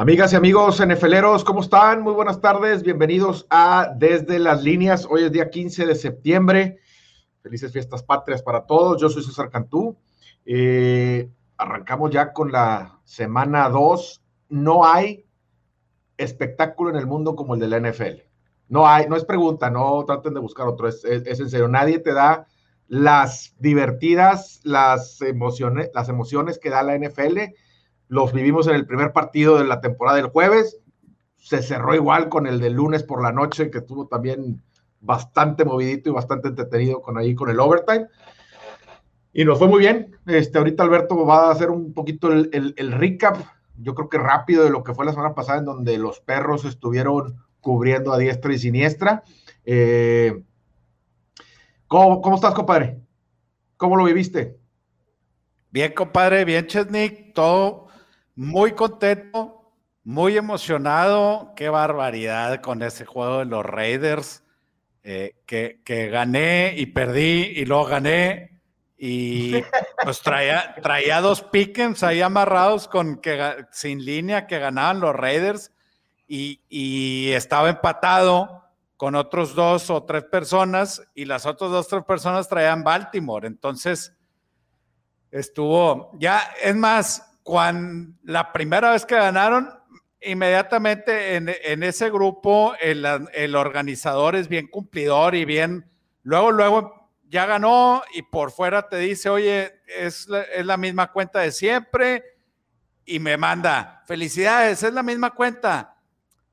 Amigas y amigos NFLeros, ¿cómo están? Muy buenas tardes, bienvenidos a Desde las Líneas. Hoy es día 15 de septiembre. Felices fiestas patrias para todos. Yo soy César Cantú. Eh, arrancamos ya con la semana 2. No hay espectáculo en el mundo como el de la NFL. No hay, no es pregunta, no traten de buscar otro, es, es en serio. Nadie te da las divertidas, las emociones, las emociones que da la NFL los vivimos en el primer partido de la temporada del jueves, se cerró igual con el del lunes por la noche, que estuvo también bastante movidito y bastante entretenido con ahí con el overtime. Y nos fue muy bien. Este, ahorita Alberto va a hacer un poquito el, recap, yo creo que rápido de lo que fue la semana pasada, en donde los perros estuvieron cubriendo a diestra y siniestra. Eh, ¿cómo, ¿Cómo estás, compadre? ¿Cómo lo viviste? Bien, compadre, bien, Chesnik, todo muy contento, muy emocionado. Qué barbaridad con ese juego de los Raiders. Eh, que, gané y perdí y luego gané. Y pues traía, traía dos pickens ahí amarrados con que sin línea que ganaban los Raiders y, y estaba empatado con otros dos o tres personas y las otras dos o tres personas traían Baltimore. Entonces estuvo, ya es más, cuando la primera vez que ganaron, inmediatamente en, ese grupo el, organizador es bien cumplidor y bien, luego, luego ya ganó y por fuera te dice, oye, es la, es la misma cuenta de siempre y me manda, felicidades, es la misma cuenta.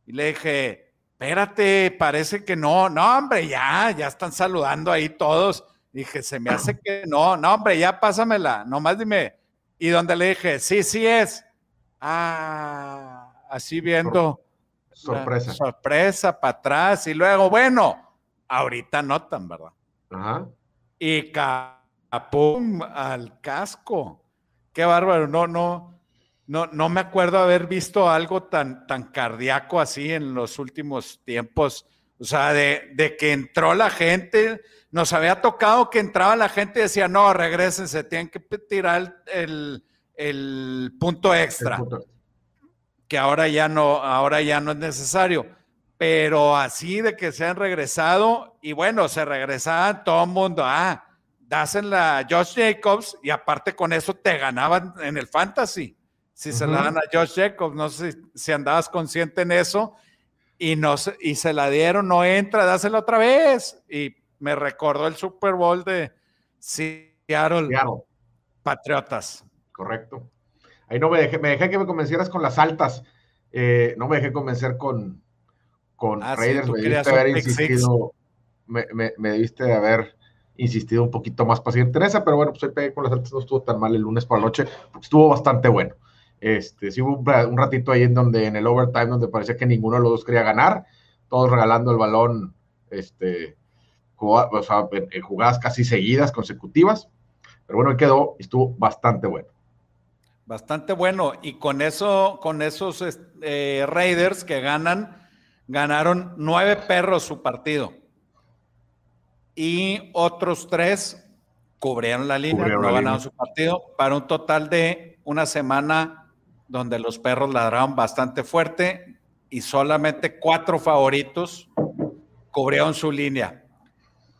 Y le dije, espérate, parece que no, no, hombre, ya, ya están saludando ahí todos. Dije, se me hace que no, no, hombre, ya pásamela, nomás dime, y donde le dije, sí, sí es. Ah, así viendo. Sorpresa. Sorpresa para atrás. Y luego, bueno, ahorita notan, ¿verdad? Ajá. Y capum al casco. Qué bárbaro. No, no, no, no me acuerdo haber visto algo tan, tan cardíaco así en los últimos tiempos. O sea, de, de que entró la gente, nos había tocado que entraba la gente y decía, no, regresense, tienen que tirar el, punto extra. Que ahora ya no, ahora ya no es necesario. Pero así de que se han regresado, y bueno, se regresaban todo el mundo, ah, dasen la Josh Jacobs, y aparte con eso te ganaban en el fantasy. Si se la dan a Josh Jacobs, no sé si, andabas consciente en eso, y, no, y se la dieron, no entra, dásela otra vez. Y me recordó el Super Bowl de Seattle, Patriotas. Correcto. Ahí no me dejé, me dejé que me convencieras con las altas. Eh, no me dejé convencer con, con ah, Raiders. me debiste haber insistido, me, me, debiste haber insistido un poquito más paciente en esa, pero bueno, pues ahí pegué con las altas, no estuvo tan mal el lunes por la noche, estuvo bastante bueno. Este, sí hubo un, ratito ahí en donde, en el overtime, donde parecía que ninguno de los dos quería ganar, todos regalando el balón, este, o sea, en, jugadas casi seguidas, consecutivas. Pero bueno, quedó, estuvo bastante bueno. Bastante bueno. Y con eso, con esos eh, Raiders que ganan, ganaron nueve perros su partido. Y otros tres cubrieron la línea, no ganaron su partido, para un total de una semana donde los perros ladraron bastante fuerte y solamente cuatro favoritos cubrieron su línea.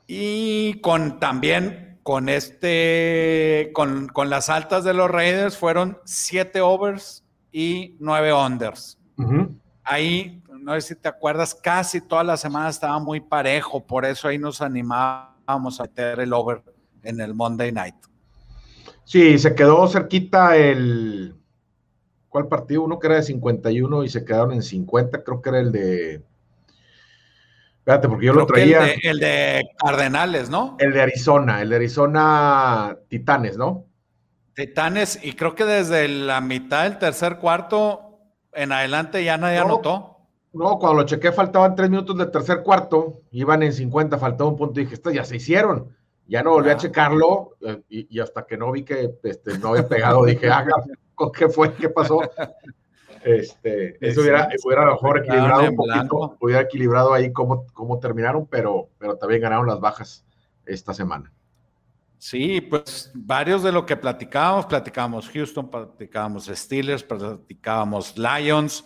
Y con también con este, con, las altas de los Raiders fueron siete overs y nueve unders. Ahí, no sé si te acuerdas, casi toda la semana estaba muy parejo, por eso ahí nos animábamos a meter el over en el Monday Night. Sí, se quedó cerquita el. ¿Cuál partido? Uno que era de 51 y se quedaron en 50, creo que era el de Espérate, porque yo lo traía. El de, Cardenales, ¿no? El de Arizona, el de Arizona Titanes, ¿no? Titanes, y creo que desde la mitad del tercer cuarto en adelante ya nadie anotó. No, cuando lo chequé faltaban tres minutos del tercer cuarto, iban en 50, faltaba un punto y dije, esto ya se hicieron. Ya no volví a checarlo eh, y, hasta que no vi que este, no había pegado, dije, ah, ¿qué fue? ¿Qué pasó? Este, eso hubiera, hubiera mejor equilibrado un poquito, hubiera equilibrado ahí cómo, cómo terminaron, pero, pero también ganaron las bajas esta semana. Sí, pues varios de lo que platicábamos, platicábamos Houston, platicábamos Steelers, platicábamos Lions,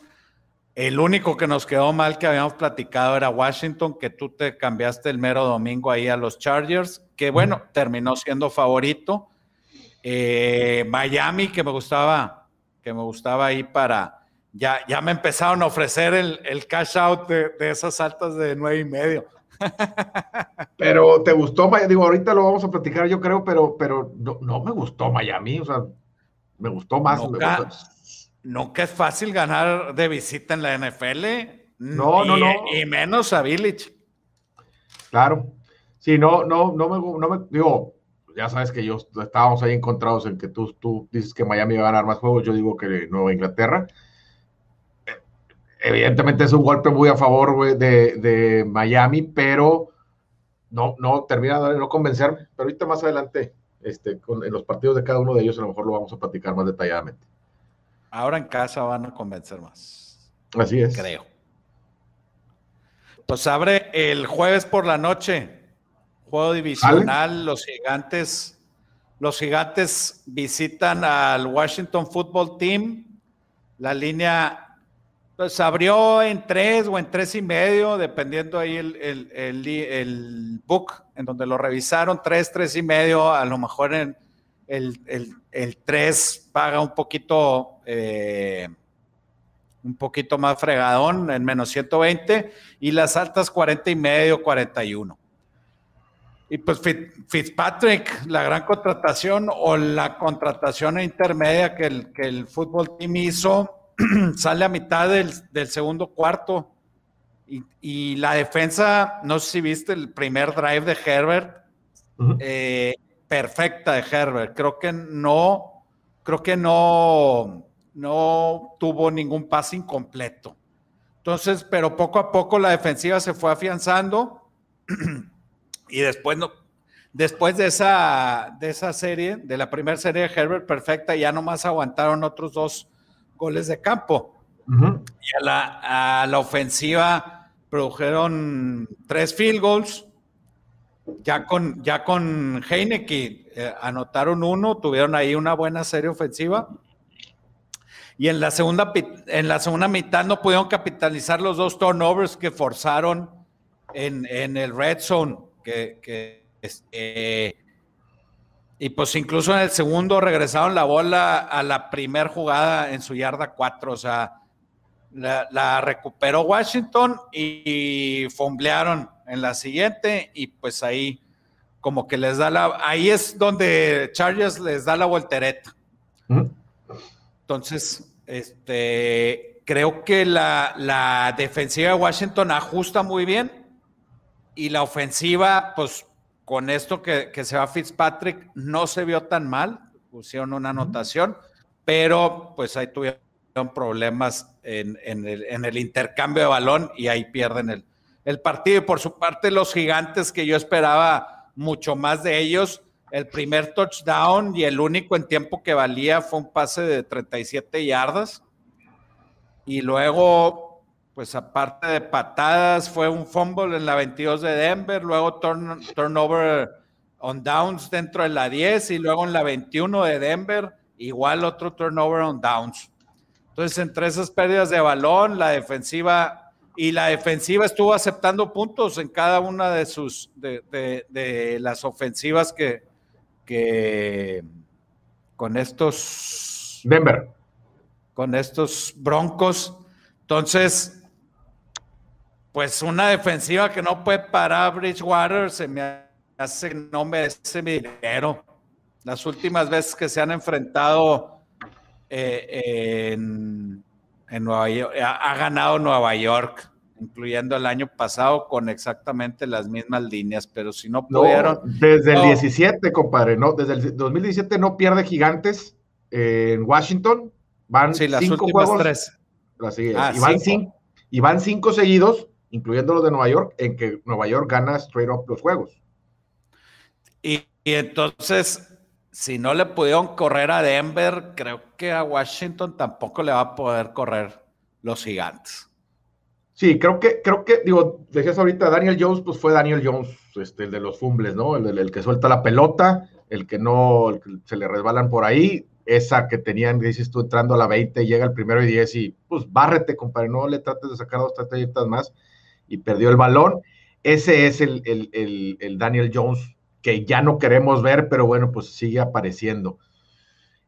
El único que nos quedó mal que habíamos platicado era Washington, que tú te cambiaste el mero domingo ahí a los Chargers, que bueno, terminó siendo favorito. Eh, Miami, que me gustaba, que me gustaba ahí para. Ya, ya me empezaron a ofrecer el, cash out de, esas altas de nueve y medio. Pero te gustó, digo, ahorita lo vamos a platicar, yo creo, pero, pero no, me gustó Miami, o sea, me gustó más. Nunca, es fácil ganar de visita en la NFL. No, no, no. Y menos a Village. Claro. Sí, no, no, no me, no me, digo, ya sabes que yo estábamos ahí encontrados en que tú, tú dices que Miami va a ganar más juegos, yo digo que Nueva Inglaterra. Evidentemente es un golpe muy a favor de, Miami, pero no, no termina de no convencerme. Pero ahorita más adelante, este, con, en los partidos de cada uno de ellos, a lo mejor lo vamos a platicar más detalladamente. Ahora en casa van a convencer más. Así es. Creo. Pues abre el jueves por la noche Juego divisional, los gigantes, los gigantes visitan al Washington Football Team. La línea pues abrió en tres o en tres y medio, dependiendo ahí el, el, book en donde lo revisaron, tres, tres y medio, a lo mejor en el, el, tres paga un poquito, eh, un poquito más fregadón, en menos 120, y las altas 40 y medio, 41. Y pues Fitzpatrick, la gran contratación o la contratación intermedia que el, que el fútbol team hizo, sale a mitad del, segundo cuarto. Y, la defensa, no sé si viste el primer drive de Herbert, eh, perfecta de Herbert. Creo que no, creo que no, no tuvo ningún pase incompleto. Entonces, pero poco a poco la defensiva se fue afianzando. Y después, no, después de, esa, de esa serie, de la primera serie de Herbert perfecta, ya nomás aguantaron otros dos goles de campo. Y a la, a la, ofensiva produjeron tres field goals. Ya con, ya con Heineke eh, anotaron uno, tuvieron ahí una buena serie ofensiva. Y en la, segunda, en la segunda mitad no pudieron capitalizar los dos turnovers que forzaron en, en el red zone que, este, y pues incluso en el segundo regresaron la bola a la primer jugada en su yarda 4, o sea, la, recuperó Washington y, fomblearon en la siguiente y pues ahí como que les da la, ahí es donde Chargers les da la voltereta. Entonces, este, creo que la, la defensiva de Washington ajusta muy bien y la ofensiva, pues con esto que, se va Fitzpatrick, no se vio tan mal, pusieron una anotación, pero pues ahí tuvieron problemas en, el, intercambio de balón y ahí pierden el, el partido. Y por su parte, los gigantes que yo esperaba mucho más de ellos, el primer touchdown y el único en tiempo que valía fue un pase de 37 yardas. Y luego pues aparte de patadas, fue un fumble en la 22 de Denver, luego turnover on downs dentro de la 10 y luego en la 21 de Denver, igual otro turnover on downs. Entonces, entre esas pérdidas de balón, la defensiva y la defensiva estuvo aceptando puntos en cada una de sus de, las ofensivas que, que con estos Denver con estos Broncos. Entonces, pues una defensiva que no puede parar Bridgewater se me hace no merece mi dinero. Las últimas veces que se han enfrentado eh, en, Nueva York, ha, ganado Nueva York, incluyendo el año pasado con exactamente las mismas líneas, pero si no pudieron. desde el 17, compadre, no, desde el 2017 no pierde gigantes en Washington. Van sí, las cinco últimas juegos, tres. Ah, y, van cinco. y van cinco seguidos incluyendo los de Nueva York, en que Nueva York gana straight up los juegos. Y, entonces, si no le pudieron correr a Denver, creo que a Washington tampoco le va a poder correr los gigantes. Sí, creo que, creo que, digo, decías ahorita, Daniel Jones, pues fue Daniel Jones, este, el de los fumbles, ¿no? El, el, que suelta la pelota, el que no, el que se le resbalan por ahí. esa que tenían, dices tú, entrando a la 20, llega el primero y 10 y pues bárrete, compadre, no le trates de sacar dos trayectas más y perdió el balón. Ese es el, el, Daniel Jones que ya no queremos ver, pero bueno, pues sigue apareciendo.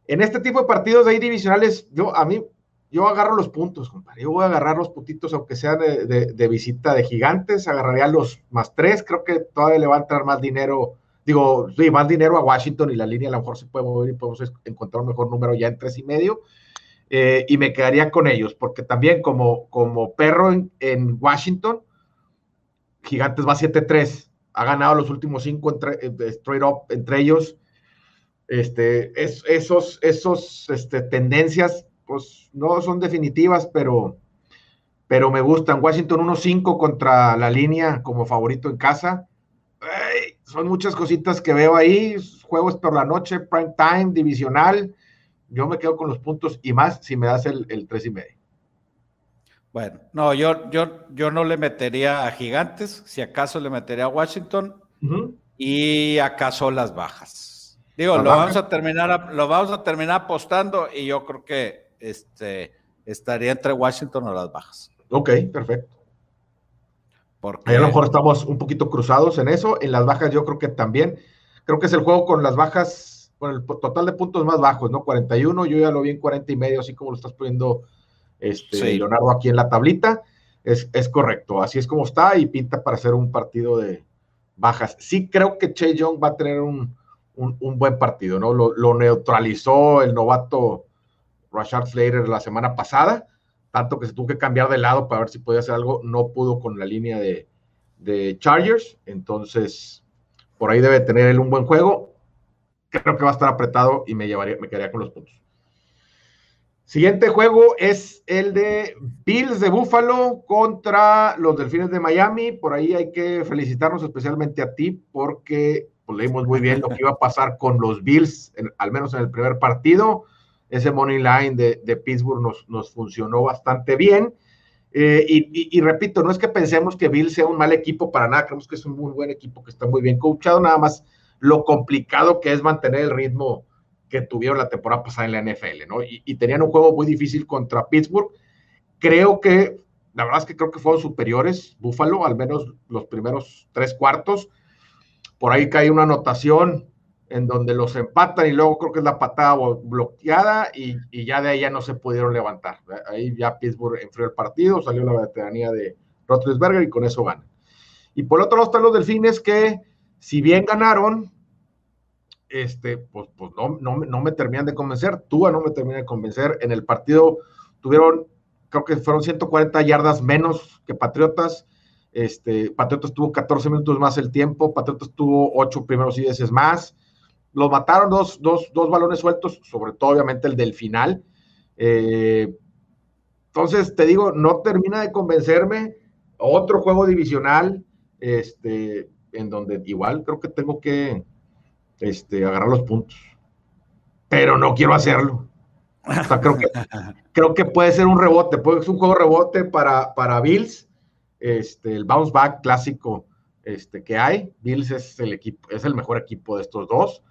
En este tipo de partidos de ahí divisionales, yo a mí, yo agarro los puntos, compadre. Yo voy a agarrar los puntitos, aunque sea de, visita de gigantes, agarraría los más tres. Creo que todavía le va a entrar más dinero, digo, sí, más dinero a Washington y la línea a lo mejor se puede mover y podemos encontrar un mejor número ya en tres y medio. Eh, y me quedaría con ellos, porque también como, como perro en, en Washington, Gigantes va 7-3, ha ganado los últimos cinco entre, eh, straight up entre ellos. Este, es, esos, esos este, tendencias, pues no son definitivas, pero, pero me gustan. Washington 1-5 contra la línea como favorito en casa. son muchas cositas que veo ahí. Juegos por la noche, prime time, divisional. Yo me quedo con los puntos y más si me das el, el 3 y medio. Bueno, no, yo, yo, yo no le metería a Gigantes, si acaso le metería a Washington y acaso las bajas. Digo, lo vamos a terminar, lo vamos a terminar apostando y yo creo que este estaría entre Washington o las bajas. Ok, perfecto. Porque... a lo mejor estamos un poquito cruzados en eso. En las bajas yo creo que también. Creo que es el juego con las bajas, con el total de puntos más bajos, ¿no? 41, yo ya lo vi en 40 y medio, así como lo estás poniendo este, Leonardo aquí en la tablita. Es, correcto, así es como está y pinta para hacer un partido de bajas. Sí creo que Che Young va a tener un, buen partido, ¿no? Lo, neutralizó el novato Rashard Slater la semana pasada, tanto que se tuvo que cambiar de lado para ver si podía hacer algo, no pudo con la línea de, de Chargers, entonces por ahí debe tener él un buen juego. Creo que va a estar apretado y me llevaría, me quedaría con los puntos. Siguiente juego es el de Bills de Buffalo contra los Delfines de Miami. Por ahí hay que felicitarnos especialmente a ti porque pues, leímos muy bien lo que iba a pasar con los Bills, al menos en el primer partido. Ese money line de, Pittsburgh nos, funcionó bastante bien. Eh, y, repito, no es que pensemos que Bills sea un mal equipo para nada, creemos que es un muy buen equipo que está muy bien coachado, nada más lo complicado que es mantener el ritmo que tuvieron la temporada pasada en la NFL, ¿no? Y, tenían un juego muy difícil contra Pittsburgh. Creo que, la verdad es que creo que fueron superiores, Buffalo, al menos los primeros tres cuartos. Por ahí cae una anotación en donde los empatan y luego creo que es la patada bloqueada y, ya de ahí ya no se pudieron levantar. Ahí ya Pittsburgh enfrió el partido, salió la veteranía de Roethlisberger y con eso ganan. Y por otro lado están los delfines que, si bien ganaron, este, pues, pues no, no, me terminan de convencer. Tua no me termina de convencer. En el partido tuvieron, creo que fueron 140 yardas menos que Patriotas. Este, Patriotas tuvo 14 minutos más el tiempo, Patriotas tuvo 8 primeros y 10 más. Los mataron dos, dos, dos, balones sueltos, sobre todo obviamente el del final. Eh, entonces, te digo, no termina de convencerme. Otro juego divisional, este, en donde igual creo que tengo que, este, agarrar los puntos. Pero no quiero hacerlo. creo, que, creo que puede ser un rebote, puede ser un juego rebote para, para Bills, este, el bounce back clásico este, que hay. Bills es el equipo, es el mejor equipo de estos dos.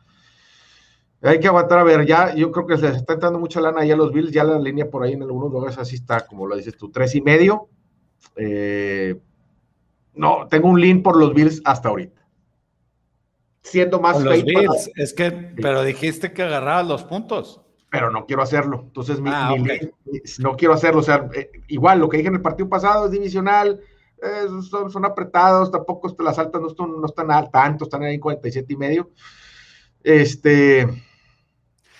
Hay que aguantar a ver, ya yo creo que se está entrando mucha lana ahí a los Bills, ya la línea por ahí en algunos lugares así está, como lo dices tú, tres y medio. Eh, no, tengo un lean por los Bills hasta ahorita siendo más Es que, pero dijiste que agarrabas los puntos. Pero no quiero hacerlo. Entonces, ah, no quiero hacerlo. O sea, eh, igual lo que dije en el partido pasado es divisional, eh, son, apretados, tampoco las altas no están, no están al tanto, están ahí en 47 y medio. Este.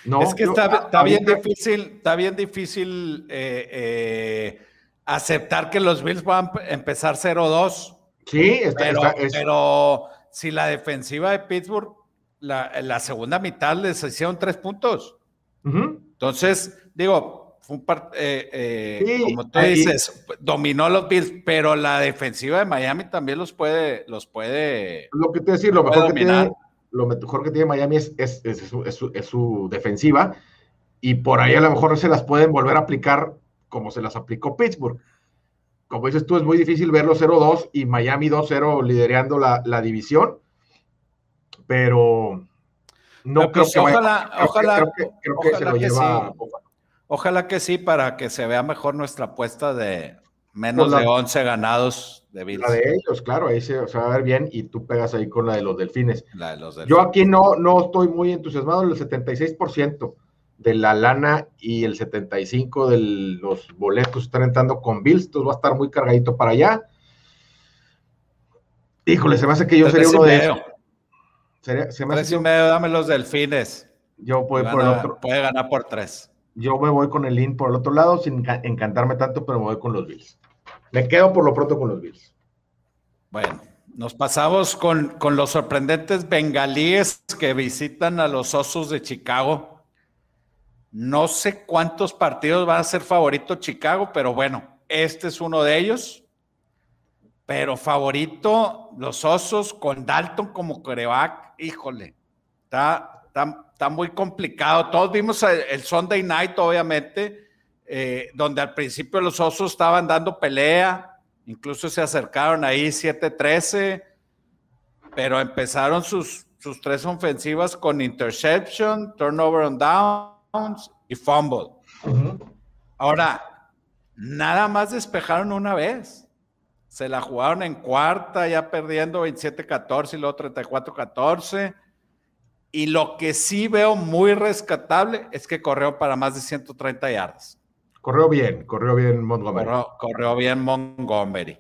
No, es que está, bien difícil, está bien difícil eh, aceptar que los Bills van a empezar 0-2. Sí, pero si la defensiva de Pittsburgh, la, segunda mitad les hicieron tres puntos. Entonces, digo, fue un eh, eh, como tú dices, dominó los Bills, pero la defensiva de Miami también los puede, los puede. Lo que te decir, lo mejor que tiene, lo mejor que tiene Miami es, es, su, es, su, defensiva, y por ahí a lo mejor se las pueden volver a aplicar como se las aplicó Pittsburgh como dices tú, es muy difícil verlo 0-2 y Miami 2-0 liderando la, división, pero No pues creo que ojalá, vaya, ojalá, creo que, creo que se lo lleva sí. Ojalá que sí, para que se vea mejor nuestra apuesta de menos Pues la, de 11 ganados de Bills. La de ellos, claro, ahí se, se, va a ver bien y tú pegas ahí con la de los delfines. La de los delfines. Yo aquí no, no estoy muy entusiasmado, el 76% de la lana y el 75% de los boletos están entrando con Bills, entonces va a estar muy cargadito para allá. Híjole, se me hace que yo sería uno de ellos. Sería, se me hace tres y medio, dame los delfines. Yo voy por el otro. Puede ganar por tres. Yo me voy con el IN por el otro lado, sin encantarme tanto, pero me voy con los Bills. Me quedo por lo pronto con los Bills. Bueno, nos pasamos con, con los sorprendentes bengalíes que visitan a los Osos de Chicago. No sé cuántos partidos van a ser favorito Chicago, pero bueno, este es uno de ellos. Pero favorito, los Osos con Dalton como coreback, híjole, está, está, está, muy complicado. Todos vimos el Sunday Night, obviamente, eh, donde al principio los Osos estaban dando pelea, incluso se acercaron ahí 7-13, pero empezaron sus, sus tres ofensivas con interception, turnover on y fumble. Uh -huh. Ahora, nada más despejaron una vez. Se la jugaron en cuarta, ya perdiendo 27-14 y luego 34-14. Y lo que sí veo muy rescatable es que corrió para más de 130 yardas. Corrió bien, corrió bien Montgomery. Corrió, corrió, bien Montgomery.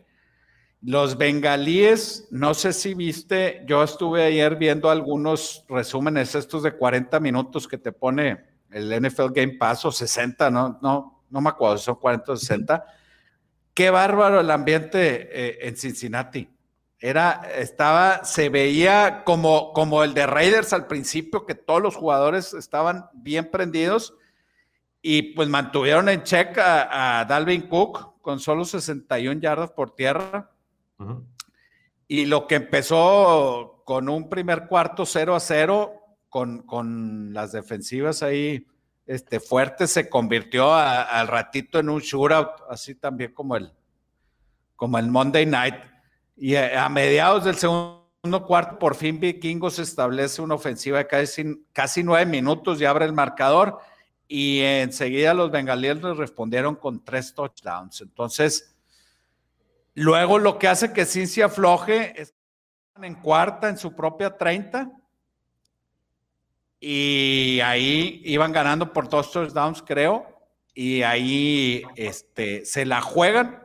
Los bengalíes, no sé si viste, yo estuve ayer viendo algunos resúmenes estos de 40 minutos que te pone el NFL Game Pass o 60, no, no, no me acuerdo, son 40 o 60. Qué bárbaro el ambiente eh, en Cincinnati. Era, estaba, se veía como, como el de Raiders al principio, que todos los jugadores estaban bien prendidos y pues mantuvieron en check a, a Dalvin Cook con solo 61 yardas por tierra. Uh -huh. Y lo que empezó con un primer cuarto 0 a 0, con, con las defensivas ahí este, fuertes, se convirtió al ratito en un shootout, así también como el, como el Monday Night. Y a, mediados del segundo cuarto, por fin Vikingos establece una ofensiva de casi, casi nueve minutos y abre el marcador y enseguida los bengalíes respondieron con tres touchdowns. Entonces, luego lo que hace que Cincy afloje es en cuarta en su propia 30 y ahí iban ganando por dos touchdowns, creo, y ahí este, se la juegan,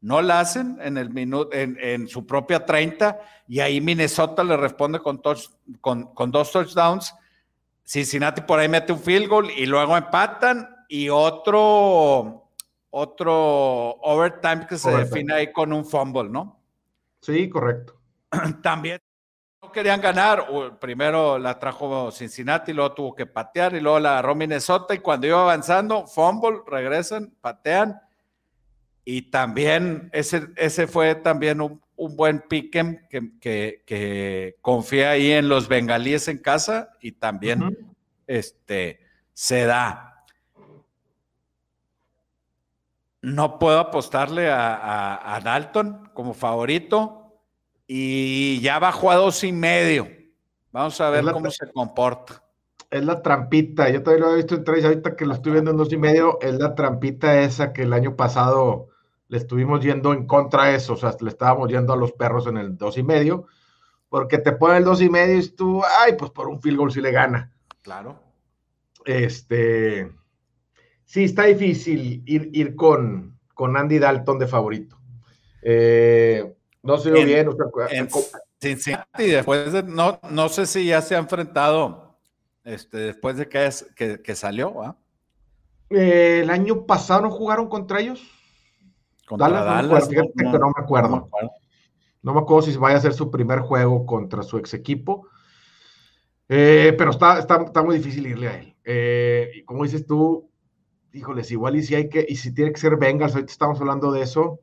no la hacen en, el minuto, en, en su propia 30 y ahí Minnesota le responde con, touch, con, con dos touchdowns Cincinnati por ahí mete un field goal y luego empatan y otro, otro overtime que se define ahí con un fumble, ¿no? Sí, correcto. También no querían ganar. Primero la trajo Cincinnati, luego tuvo que patear y luego la agarró Minnesota y cuando iba avanzando, fumble, regresan, patean. Y también ese, ese fue también un, un buen piquen que, que, que, confía ahí en los bengalíes en casa y también uh -huh. este, se da. No puedo apostarle a, a, a, Dalton como favorito y ya bajó a dos y medio. Vamos a ver cómo se comporta. Es la trampita, yo todavía lo he visto en tres, ahorita que lo estoy viendo en dos y medio, es la trampita esa que el año pasado le estuvimos yendo en contra de eso, o sea, le estábamos yendo a los perros en el dos y medio, porque te ponen el dos y medio y tú, ay, pues por un field goal sí le gana. Claro. Este, sí, está difícil ir, ir con, con Andy Dalton de favorito. Eh, no sé bien. O sea, en Cincinnati, después de, no, no sé si ya se ha enfrentado este, después de que, es, que, que salió, ¿ah? eh, el año pasado no jugaron contra ellos. Contra Dallas, Dallas no, me no, no, me acuerdo. No me acuerdo. No me acuerdo si vaya a ser su primer juego contra su ex equipo. Eh, pero está, está, está, muy difícil irle a él. Eh, y como dices tú, híjoles, igual y si hay que, y si tiene que ser Bengals, ahorita estamos hablando de eso,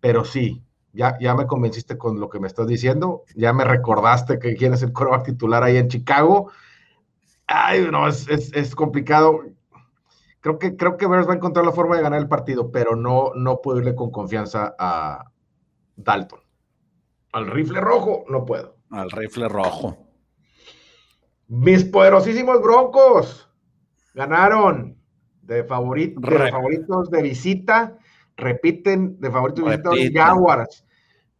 pero sí, ya, ya me convenciste con lo que me estás diciendo, ya me recordaste que quieres el coreback titular ahí en Chicago. Ay, no, es, es, es complicado creo que, creo que Bears va a encontrar la forma de ganar el partido, pero no, no puedo irle con confianza a Dalton. Al rifle rojo, no puedo. Al rifle rojo. Mis poderosísimos Broncos ganaron de, favoritos de visita, repiten de favoritos de visita los Jaguars.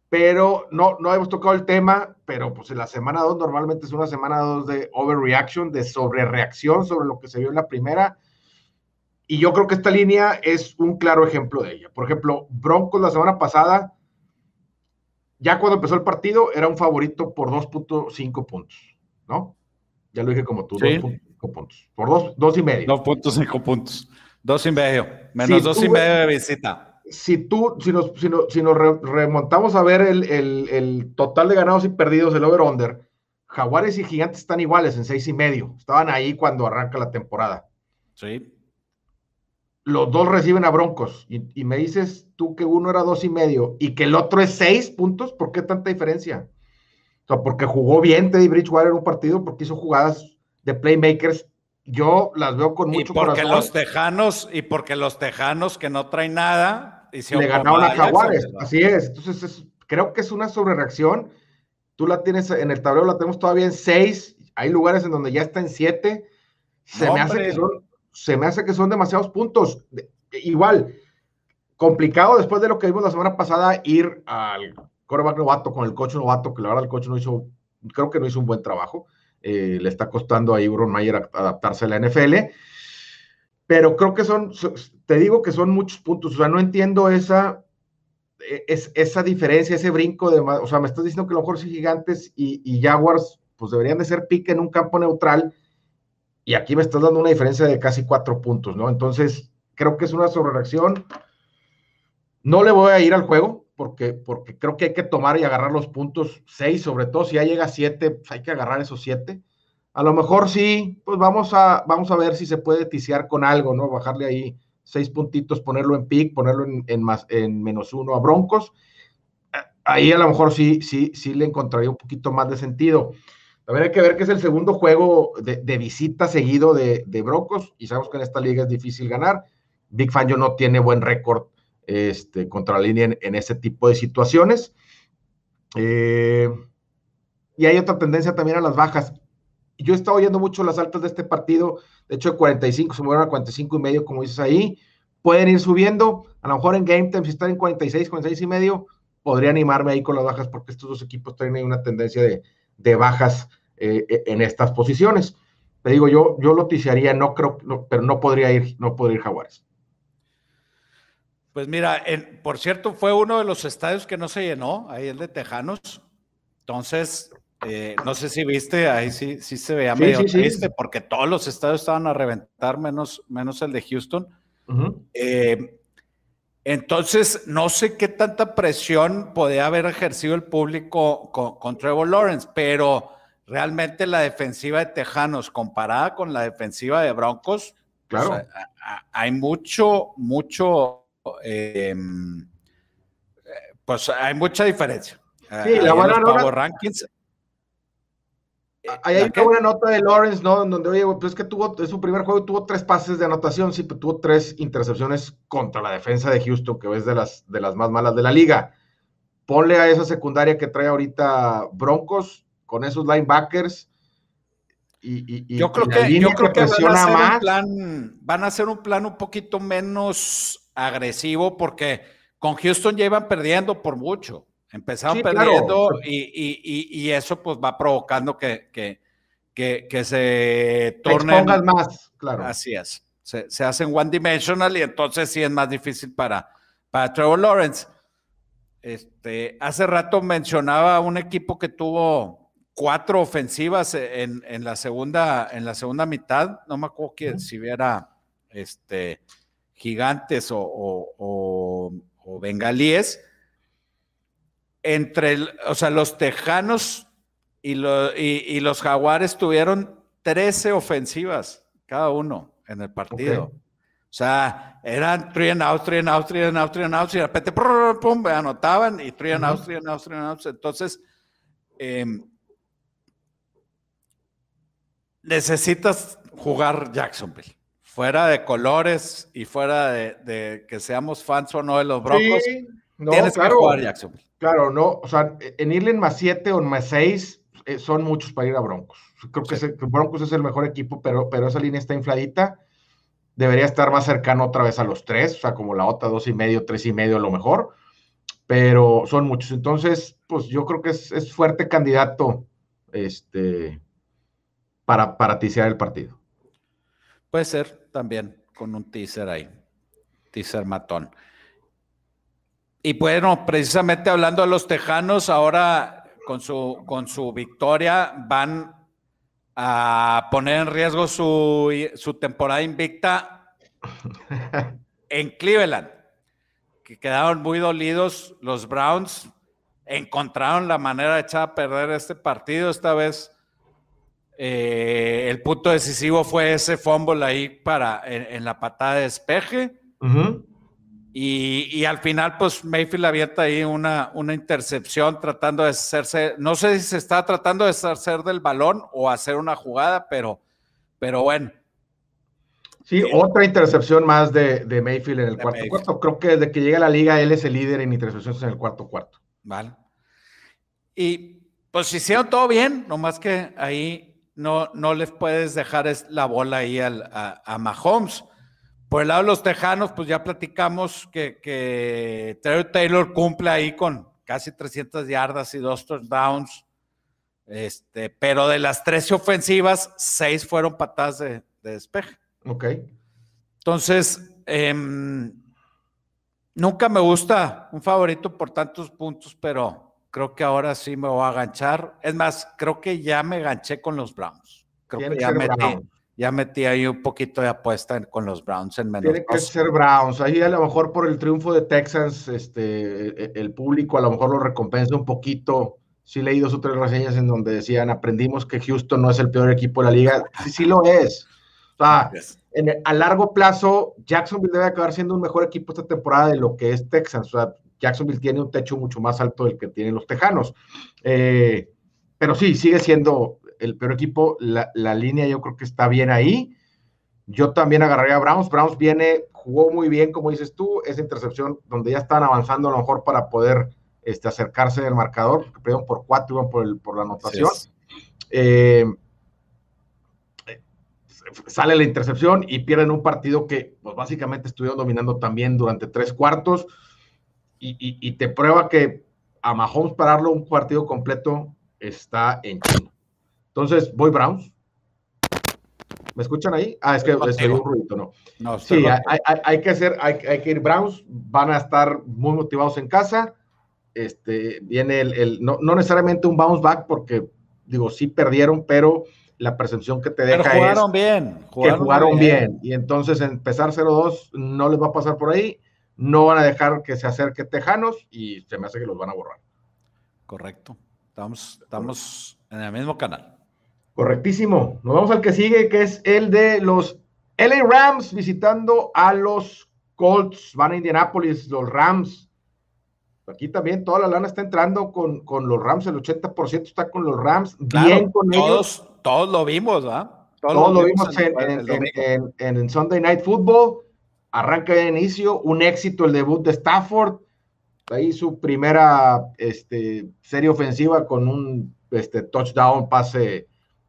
Pero no, no hemos tocado el tema, pero pues en la semana 2 normalmente es una semana 2 de overreaction, de sobrereacción sobre lo que se vio en la primera. Y yo creo que esta línea es un claro ejemplo de ella. Por ejemplo, Broncos la semana pasada, ya cuando empezó el partido, era un favorito por 2.5 puntos, ¿no? Ya lo dije como tú, 2.5 puntos. Por dos, dos y medio. 2.5 puntos. Dos y medio. Menos dos y medio de visita. Si tú, si nos, si si nos remontamos a ver el, el, el, total de ganados y perdidos del over-under, Jaguares y Gigantes están iguales en seis y medio. Estaban ahí cuando arranca la temporada. Sí los dos reciben a Broncos y, me dices tú que uno era dos y medio y que el otro es seis puntos, ¿por qué tanta diferencia? O sea, porque jugó bien Teddy Bridgewater en un partido, porque hizo jugadas de playmakers. Yo las veo con mucho y porque los tejanos y porque los tejanos que no traen nada le ganaron a Jaguares. Así es. Entonces creo que es una sobrereacción. Tú la tienes en el tablero, la tenemos todavía en seis. Hay lugares en donde ya está en siete. Se me hace que son se me hace que son demasiados puntos. Igual, complicado después de lo que vimos la semana pasada, ir al coreback novato con el coche novato, que la verdad el coche no hizo, creo que no hizo un buen trabajo. Eh, le está costando a Ron Mayer adaptarse a la NFL. Pero creo que son, te digo que son muchos puntos. O sea, no entiendo esa, e, es, esa diferencia, ese brinco de, o sea, me estás diciendo que a lo mejor Gigantes y, Jaguars, pues deberían de ser pique en un campo neutral y aquí me estás dando una diferencia de casi cuatro puntos, ¿no? Entonces, creo que es una sobrereacción. No le voy a ir al juego porque, porque creo que hay que tomar y agarrar los puntos seis, sobre todo si ya llega siete, pues hay que agarrar esos siete. A lo mejor sí, pues vamos a, vamos a ver si se puede ticiar con algo, ¿no? Bajarle ahí seis puntitos, ponerlo en pick, ponerlo en, más, en menos uno a Broncos. Ahí a lo mejor sí, sí, sí le encontraría un poquito más de sentido. También hay que ver que es el segundo juego de, visita seguido de, de, Broncos y sabemos que en esta liga es difícil ganar. Big Fangio no tiene buen récord este, contra la línea en, ese tipo de situaciones. Eh, y hay otra tendencia también a las bajas. Yo he estado oyendo mucho las altas de este partido, de hecho de 45 se mueven a 45 y medio, como dices ahí. Pueden ir subiendo, a lo mejor en Game Time, si están en 46, 46 y medio, podría animarme ahí con las bajas porque estos dos equipos tienen una tendencia de, de bajas eh, e, en estas posiciones. Te digo, yo, yo lo ticiaría, no creo, pero no podría ir, no podría ir Jaguares. Pues mira, por cierto, fue uno de los estadios que no se llenó, ahí el de Tejanos. Entonces, eh, no sé si viste, ahí sí, sí se veía medio triste, porque todos los estadios estaban a reventar, menos, menos el de Houston. eh, entonces, no sé qué tanta presión podía haber ejercido el público con, Trevor Lawrence, pero realmente la defensiva de Tejanos comparada con la defensiva de Broncos, claro. hay mucho, mucho, em, pues hay mucha diferencia. Sí, la buena rankings hay una buena nota de Lawrence, ¿no? donde, oye, pues es que tuvo, en su primer juego tuvo tres pases de anotación, sí, pero tuvo tres intercepciones contra la defensa de Houston, que es de las, de las más malas de la liga. Ponle a esa secundaria que trae ahorita Broncos con esos linebackers. Y, yo creo que, yo creo que van, a hacer un plan, van a hacer un plan un poquito menos agresivo porque con Houston ya iban perdiendo por mucho. Empezaron perdiendo y, eso pues va provocando que, que, que, se tornen más, claro. Así es. Se, se, hacen one dimensional y entonces sí es más difícil para, para Trevor Lawrence. Este, hace rato mencionaba un equipo que tuvo cuatro ofensivas en, en, la, segunda, en la segunda mitad. No me acuerdo que, si hubiera este, gigantes o, o, o bengalíes entre, o sea, los tejanos y, y, los jaguares tuvieron 13 ofensivas cada uno en el partido. O sea, eran three and out, three and out, three and out, three and out, y de repente, pum, anotaban y three and out, three and out, three and out. Entonces, em, necesitas jugar Jacksonville. Fuera de colores y fuera de, que seamos fans o no de los Broncos, tienes que jugar Jacksonville. Claro, no, o sea, en irle en más 7 o en más 6 eh, son muchos para ir a Broncos. Creo que, Broncos es el mejor equipo, pero, pero esa línea está infladita. Debería estar más cercano otra vez a los tres, o sea, como la otra dos y medio, tres y medio a lo mejor, pero son muchos. Entonces, pues yo creo que es, fuerte candidato este, para, para tisear el partido. Puede ser también con un teaser ahí, teaser matón. Y bueno, precisamente hablando de los Tejanos, ahora con su, con su victoria van a poner en riesgo su, su temporada invicta en Cleveland, que quedaron muy dolidos los Browns, encontraron la manera de echar a perder este partido, esta vez eh, el punto decisivo fue ese fumble ahí para, en, la patada de despeje. Y, al final, pues Mayfield abierta ahí una, una intercepción tratando de hacerse, no sé si se está tratando de hacer del balón o hacer una jugada, pero, pero bueno. Sí, otra intercepción más de, Mayfield en el cuarto cuarto. Creo que desde que llega a la liga, él es el líder en intercepciones en el cuarto cuarto. Vale. Y pues hicieron todo bien, nomás que ahí no, no les puedes dejar la bola ahí a, Mahomes. Por el lado de los Tejanos, pues ya platicamos que, que Taylor cumple ahí con casi 300 yardas y dos touchdowns. Este, pero de las 13 ofensivas, seis fueron patadas de, despeje. Ok. Entonces, em, nunca me gusta un favorito por tantos puntos, pero creo que ahora sí me voy a ganchar. Es más, creo que ya me ganché con los Browns. Creo que ya metí, ya metí, ahí un poquito de apuesta con los Browns en menos. Tiene que ser Browns. Ahí a lo mejor por el triunfo de Texans, este, e, e, el público a lo mejor lo recompensa un poquito. Sí leí dos o tres reseñas en donde decían, aprendimos que Houston no es el peor equipo de la liga. Sí, sí lo es. O sea, a largo plazo, Jacksonville debe acabar siendo un mejor equipo esta temporada de lo que es Texans. O sea, Jacksonville tiene un techo mucho más alto del que tienen los Tejanos. Eh, pero sí, sigue siendo el peor equipo. La, línea yo creo que está bien ahí. Yo también agarraría a Browns. Browns viene, jugó muy bien, como dices tú, esa intercepción donde ya están avanzando a lo mejor para poder este, acercarse del marcador, porque perdieron por cuatro, iban por, el, por la anotación. Eh, sale la intercepción y pierden un partido que pues, básicamente estuvieron dominando también durante tres cuartos y, te prueba que a Mahomes pararlo un partido completo está en. Entonces, voy Browns. ¿Me escuchan ahí? Ah, es que es un ruido, ¿no? no sí, hay, que hacer, hay, que ir Browns, van a estar muy motivados en casa. Este, viene el, no, necesariamente un bounce back, porque digo, sí perdieron, pero la percepción que te deja pero jugaron bien, jugaron que jugaron bien. Y entonces empezar 0-2 no les va a pasar por ahí no van a dejar que se acerque Tejanos y se me hace que los van a borrar. Correcto. Estamos, estamos en el mismo canal. Correctísimo. Nos vamos al que sigue, que es el de los LA Rams visitando a los Colts. Van a Indianapolis, los Rams. Aquí también toda la lana está entrando con, los Rams, el 80% está con los Rams. bien con todos, ellos. Todos lo vimos, ¿ah? Todos, lo vimos, en, en Sunday Night Football arranca de inicio, un éxito el debut de Stafford, ahí su primera este, serie ofensiva con un este, touchdown, pase,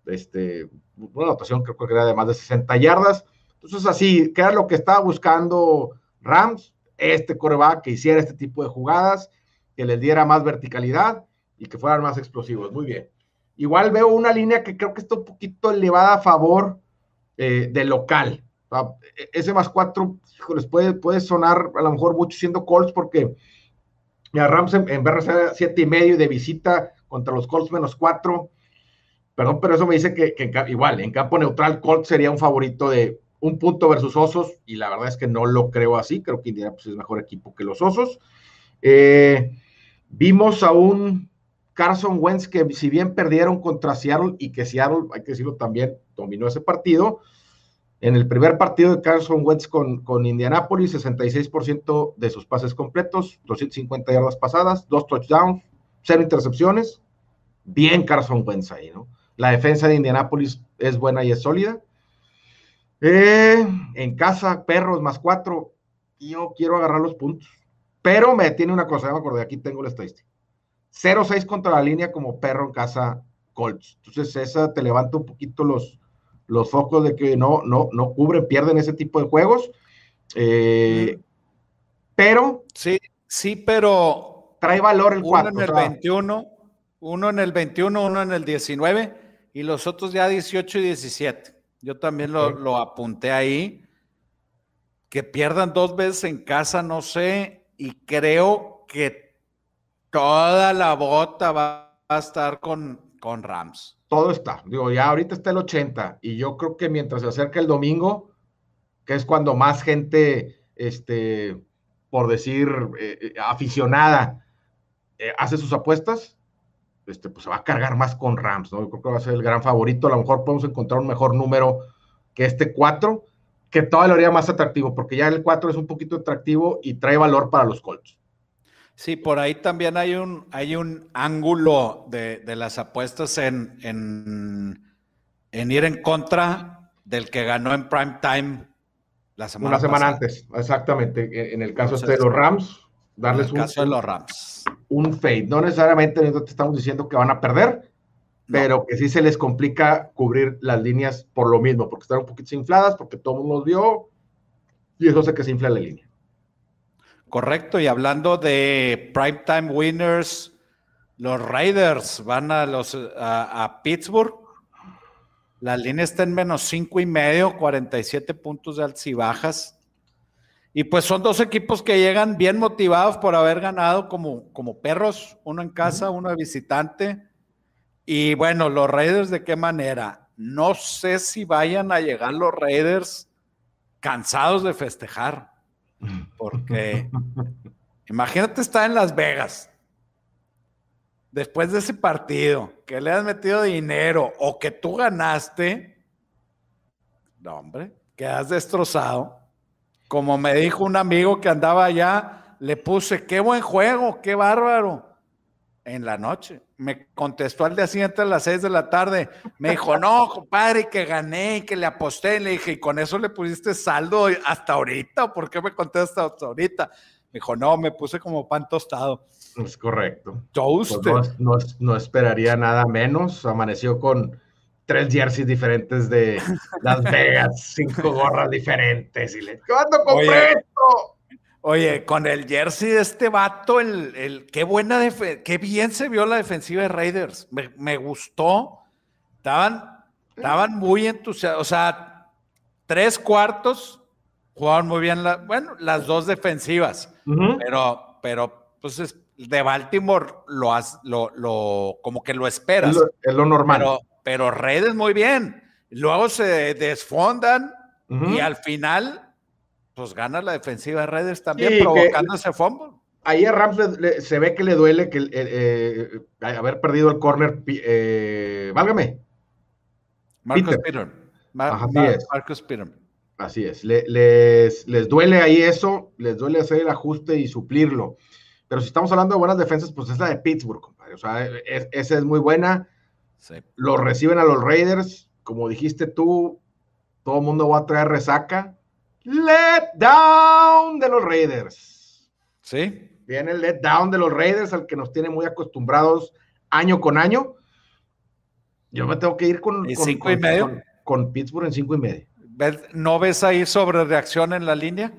este, una anotación creo que era de más de 60 yardas. Entonces así, que era lo que estaba buscando Rams, este coreback que hiciera este tipo de jugadas, que les diera más verticalidad y que fueran más explosivos. Muy bien. Igual veo una línea que creo que está un poquito elevada a favor eh, del local. Ese más cuatro, les puede, puede sonar a lo mejor mucho siendo Colts porque a Rams en, en BRC siete y medio de visita contra los Colts menos cuatro. Perdón, pero eso me dice que, igual, en campo neutral, Colts sería un favorito de un punto versus Osos, y la verdad es que no lo creo así. Creo que Indiana pues, es mejor equipo que los Osos. Eh, vimos a un Carson Wentz que, si bien perdieron contra Seattle y que Seattle, hay que decirlo también, dominó ese partido, en el primer partido de Carson Wentz con, con Indianapolis, 66% de sus pases completos, 250 yardas pasadas, dos touchdowns, cero intercepciones. Bien Carson Wentz ahí, ¿no? La defensa de Indianapolis es buena y es sólida. Eh, en casa, perros más cuatro. Yo quiero agarrar los puntos. Pero me tiene una cosa, ya me acordé, aquí tengo la estadística. 0-6 contra la línea como perro en casa Colts. Entonces, esa te levanta un poquito los, los focos de que no, no, no cubren, pierden ese tipo de juegos. Eh, pero. Sí, sí, pero. Trae valor el 4. Uno en el 21, uno en el 21, uno en el 19 y los otros ya 18 y 17. Yo también lo, lo apunté ahí. Que pierdan dos veces en casa, no sé, y creo que toda la bota va a estar con, con Rams. Todo está. Digo, ya ahorita está el 80 y yo creo que mientras se acerca el domingo, que es cuando más gente, este, por decir, eh, eh, aficionada, eh, hace sus apuestas, este, pues se va a cargar más con Rams, ¿no? Yo creo que va a ser el gran favorito. A lo mejor podemos encontrar un mejor número que este 4, que todavía lo haría más atractivo, porque ya el 4 es un poquito atractivo y trae valor para los Colts. Sí, por ahí también hay un, hay un ángulo de, las apuestas en, en, ir en contra del que ganó en prime time la semana Una semana antes, exactamente. En el caso este de los Rams, darles un, caso de los Rams. un fade. No necesariamente te estamos diciendo que van a perder, pero que sí se les complica cubrir las líneas por lo mismo, porque están un poquito infladas, porque todo el mundo los vio, y eso hace que se infla la línea. Correcto, y hablando de primetime winners, los Raiders van a los a, Pittsburgh. La línea está en menos cinco y medio, 47 puntos de altas y bajas. Y pues son dos equipos que llegan bien motivados por haber ganado como, como perros, uno en casa, uno de visitante. Y bueno, los Raiders, ¿de qué manera? No sé si vayan a llegar los Raiders cansados de festejar. Porque imagínate estar en Las Vegas después de ese partido, que le has metido dinero o que tú ganaste. No, hombre, quedas destrozado. Como me dijo un amigo que andaba allá, le puse, qué buen juego, qué bárbaro. En la noche. Me contestó al día siguiente a las seis de la tarde. Me dijo, no, compadre, que gané que le aposté. Le dije, ¿y con eso le pusiste saldo hasta ahorita? ¿Por qué me contesta hasta ahorita? Me dijo, no, me puse como pan tostado. Es correcto. Pues no, no, esperaría nada menos. Amaneció con tres jerseys diferentes de Las Vegas, cinco gorras diferentes. Y le, ¿cuándo compré esto? Oye, con el jersey de este vato, el, el qué buena, qué bien se vio la defensiva de Raiders. Me, gustó. Estaban, estaban muy entusiasmados. O sea, tres cuartos jugaban muy bien, bueno, las dos defensivas. Pero, pero, pues de Baltimore lo, lo, lo, como que lo esperas. Es lo, normal. Pero, pero Raiders muy bien. Luego se desfondan y al final pues gana la defensiva de Raiders también provocando ese fumble. Ahí a Rams se ve que le duele que eh, haber perdido el corner. Eh, válgame. Marcus Peter. así es. Marcus Peter. Así es. les, les duele ahí eso, les duele hacer el ajuste y suplirlo. Pero si estamos hablando de buenas defensas, pues es la de Pittsburgh, compadre. O sea, esa es muy buena. Lo reciben a los Raiders. Como dijiste tú, todo el mundo va a traer resaca let down de los Raiders. Sí. Viene el let down de los Raiders, al que nos tiene muy acostumbrados año con año. Yo me tengo que ir con, cinco y medio? Con, Pittsburgh en cinco y medio. ¿No ves ahí sobre reacción en la línea?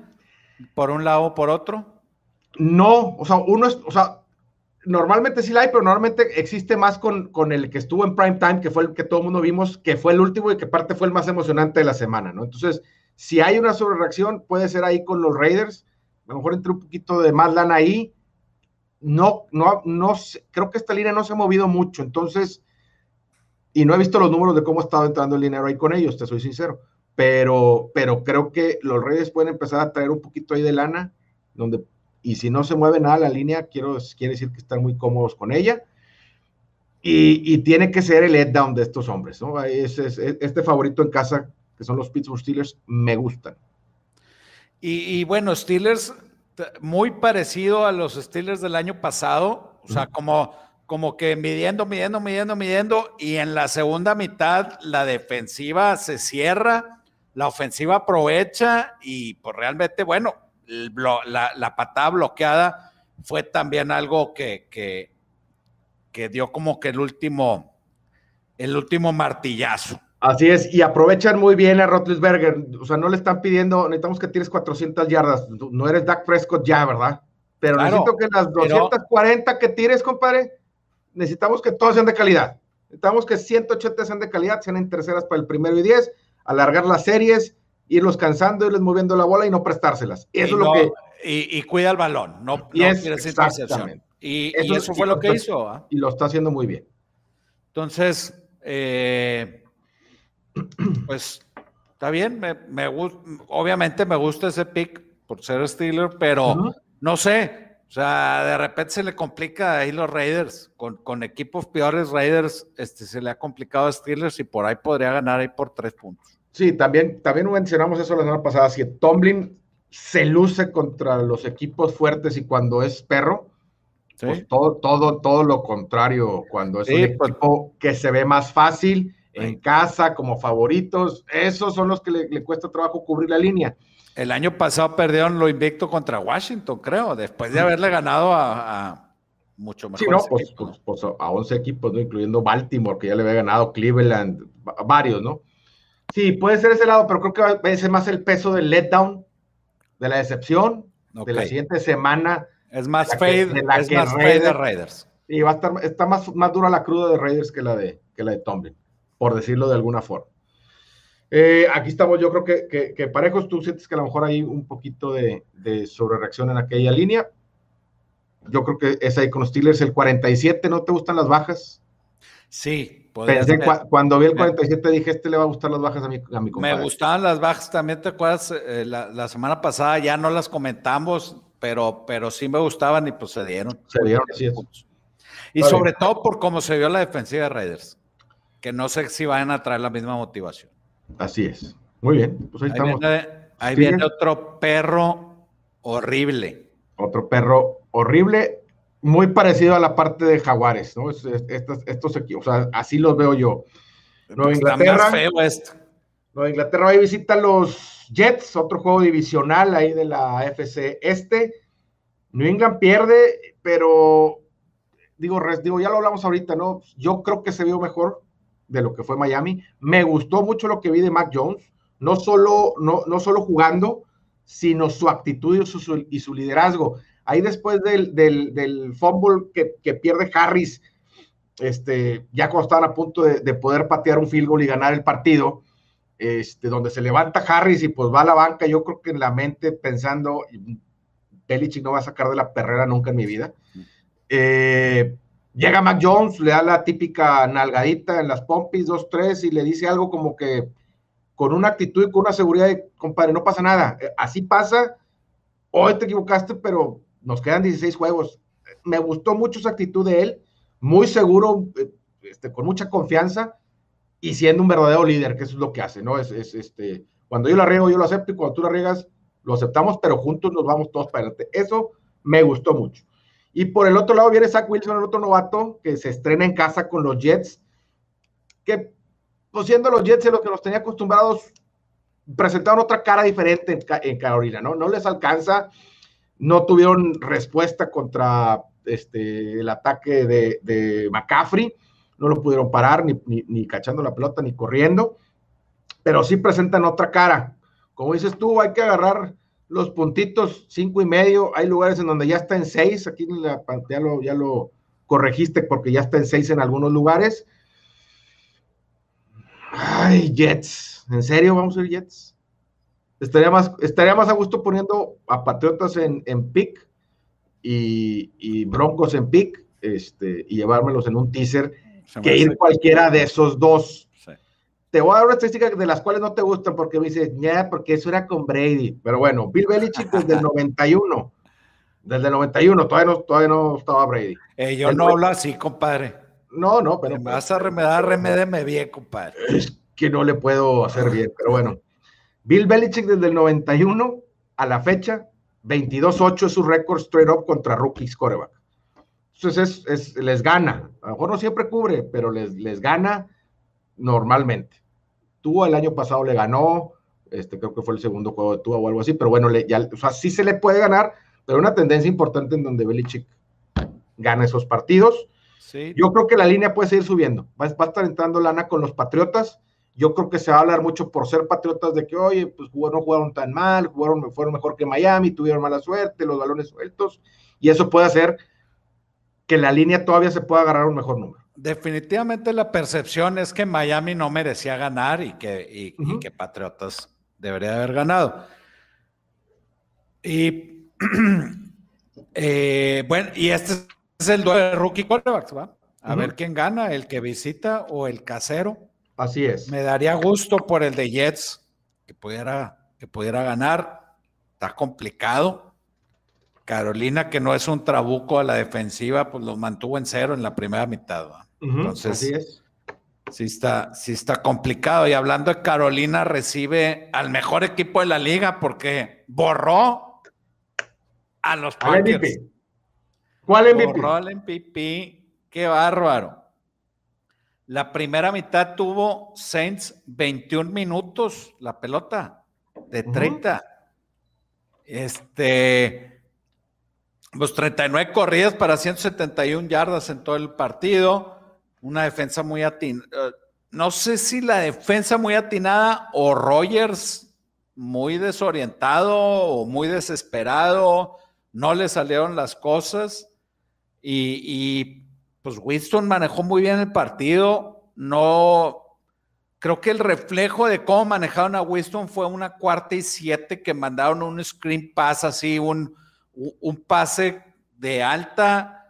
¿Por un lado o por otro? No, o sea, uno es, o sea, normalmente sí la hay, pero normalmente existe más con, con el que estuvo en prime time, que fue el que todo el mundo vimos, que fue el último y que parte fue el más emocionante de la semana, ¿no? Entonces, si hay una sobrereacción, puede ser ahí con los Raiders. A lo mejor entre un poquito de más lana ahí. No, no, no, creo que esta línea no se ha movido mucho. Entonces, y no he visto los números de cómo ha estado entrando el dinero ahí con ellos, te soy sincero. Pero, pero creo que los Raiders pueden empezar a traer un poquito ahí de lana, donde, y si no se mueve nada la línea, quiero, quiere decir que están muy cómodos con ella. Y, tiene que ser el head down de estos hombres, ¿no? este favorito en casa que son los Pittsburgh Steelers, me gustan. Y, bueno, Steelers muy parecido a los Steelers del año pasado, o sea, como, como que midiendo, midiendo, midiendo, midiendo, y en la segunda mitad la defensiva se cierra, la ofensiva aprovecha y pues realmente, bueno, la, la patada bloqueada fue también algo que, que, que dio como que el último, el último martillazo. Así es, y aprovechan muy bien a Rotlisberger. O sea, no le están pidiendo, necesitamos que tires 400 yardas. No eres Dak Prescott ya, ¿verdad? Pero necesito que las 240 que tires, compadre, necesitamos que todas sean de calidad. Necesitamos que 180 sean de calidad, sean en terceras para el primero y 10, alargar las series, irlos cansando, irles moviendo la bola y no prestárselas. Eso es lo que. Y, cuida el balón, no, y es, exactamente. Y eso, fue lo que hizo. ¿ah? Y lo está haciendo muy bien. Entonces, eh, pues está bien, me, me, obviamente me gusta ese pick por ser Steeler, pero no sé, o sea, de repente se le complica ahí los Raiders, con, con equipos peores Raiders, este, se le ha complicado a Steelers y por ahí podría ganar ahí por tres puntos. Sí, también, también mencionamos eso la semana pasada, si Tomlin se luce contra los equipos fuertes y cuando es perro, pues todo, todo, todo lo contrario, cuando es un pues equipo que se ve más fácil en casa, como favoritos, esos son los que le, cuesta trabajo cubrir la línea. El año pasado perdieron lo invicto contra Washington, creo, después de haberle ganado a, mucho mejor. Sí, no, pues, pues, pues, a 11 equipos, ¿no? incluyendo Baltimore, que ya le había ganado, Cleveland, varios, ¿no? Sí, puede ser ese lado, pero creo que va a ser más el peso del letdown, de la decepción, de la siguiente semana es más fade, de, es más de Raiders. Y va a estar, está más, más dura la cruda de Raiders que la de, que la de Tomlin, por decirlo de alguna forma. Eh, aquí estamos, yo creo que, que, parejos, tú sientes que a lo mejor hay un poquito de, de sobrereacción en aquella línea. Yo creo que es ahí con los Steelers, el 47, ¿no te gustan las bajas? Sí, Pensé, cuando vi el 47 dije, este le va a gustar las bajas a mi, a mi compadre. Me gustaban las bajas también, ¿te acuerdas? Eh, la, la, semana pasada ya no las comentamos, pero, pero sí me gustaban y pues se dieron. Se dieron, Y sobre todo por cómo se vio la defensiva de Raiders, que no sé si van a traer la misma motivación. Así es. Muy bien, pues ahí, estamos. ahí viene otro perro horrible. Otro perro horrible, muy parecido a la parte de Jaguares, ¿no? Estos, estos equipos, o sea, así los veo yo. Nueva Inglaterra. Nueva Inglaterra ahí visita los Jets, otro juego divisional ahí de la FC Este. New England pierde, pero digo, digo, ya lo hablamos ahorita, ¿no? Yo creo que se vio mejor de lo que fue Miami. Me gustó mucho lo que vi de Mac Jones, no solo, no, no solo jugando, sino su actitud y su, y su liderazgo. Ahí después del, fumble que, pierde Harris, este, ya cuando estaban a punto de, de, poder patear un field goal y ganar el partido, este, donde se levanta Harris y pues va a la banca, yo creo que en la mente pensando, Belichick no va a sacar de la perrera nunca en mi vida. Eh, llega Mac Jones, le da la típica nalgadita en las pompis, dos, tres, y le dice algo como que con una actitud y con una seguridad de, compadre, no pasa nada, eh, así pasa, hoy te equivocaste, pero nos quedan 16 juegos. Me gustó mucho esa actitud de él, muy seguro, eh, este, con mucha confianza, y siendo un verdadero líder, que eso es lo que hace, ¿no? Es, este, cuando yo la riego, yo lo acepto y cuando tú la riegas, lo aceptamos, pero juntos nos vamos todos para adelante. Eso me gustó mucho. Y por el otro lado viene Zach Wilson, el otro novato, que se estrena en casa con los Jets, que pues siendo los Jets en los que los tenía acostumbrados, presentaron otra cara diferente en, Carolina, ¿no? No les alcanza, no tuvieron respuesta contra este, el ataque de, de McCaffrey no lo pudieron parar ni, cachando la pelota ni corriendo, pero sí presentan otra cara. Como dices tú, hay que agarrar los puntitos cinco y medio. Hay lugares en donde ya está en seis. Aquí la, ya, lo, ya lo corregiste porque ya está en seis en algunos lugares. Ay, Jets. ¿En serio vamos a ir Jets? Estaría más, estaría más a gusto poniendo a Patriotas en, en pick y, y, Broncos en pick este, y llevármelos en un teaser que ir cualquiera de esos dos. Te voy a dar una estadística de las cuales no te gustan porque me dices, ya, porque eso era con Brady. Pero bueno, Bill Belichick desde el 91. Desde el 91, todavía no, todavía no estaba Brady. Eh, yo no hablo así, compadre. No, no, pero. Me vas a remedar, remedeme bien, compadre. Es que no le puedo hacer bien, pero bueno. Bill Belichick desde el 91 a la fecha, 22-8 es su récord straight up contra rookies coreback. Entonces es, les gana. A lo mejor no siempre cubre, pero les, les gana normalmente. Tú el año pasado le ganó, este creo que fue el segundo juego de Tua o algo así, pero bueno, le, ya, o sea, sí se le puede ganar, pero una tendencia importante en donde Belichick gana esos partidos. Sí. Yo creo que la línea puede seguir subiendo. Va, va, a estar entrando lana con los Patriotas. Yo creo que se va a hablar mucho por ser Patriotas de que, oye, pues no jugaron tan mal, jugaron, fueron mejor que Miami, tuvieron mala suerte, los balones sueltos. Y eso puede hacer que la línea todavía se pueda agarrar un mejor número. Definitivamente la percepción es que Miami no merecía ganar y que, que Patriotas debería haber ganado. Y eh, bueno, y este es el duelo de rookie quarterbacks, ¿va? A ver quién gana, el que visita o el casero. Así es. Me daría gusto por el de Jets que pudiera, que pudiera ganar. Está complicado. Carolina, que no es un trabuco a la defensiva, pues lo mantuvo en cero en la primera mitad. Entonces, así es. Sí está, sí está complicado. Y hablando de Carolina, recibe al mejor equipo de la liga porque borró a los Packers. ¿Cuál MVP? Borró al MVP. Qué bárbaro. La primera mitad tuvo Saints 21 minutos la pelota de 30. Este, pues 39 corridas para 171 yardas en todo el partido una defensa muy atinada. Eh, no sé si la defensa muy atinada o Rogers muy desorientado o muy desesperado, no le salieron las cosas y, pues Winston manejó muy bien el partido, no, creo que el reflejo de cómo manejaron a Winston fue una cuarta y siete que mandaron un screen pass así, un, un pase de alta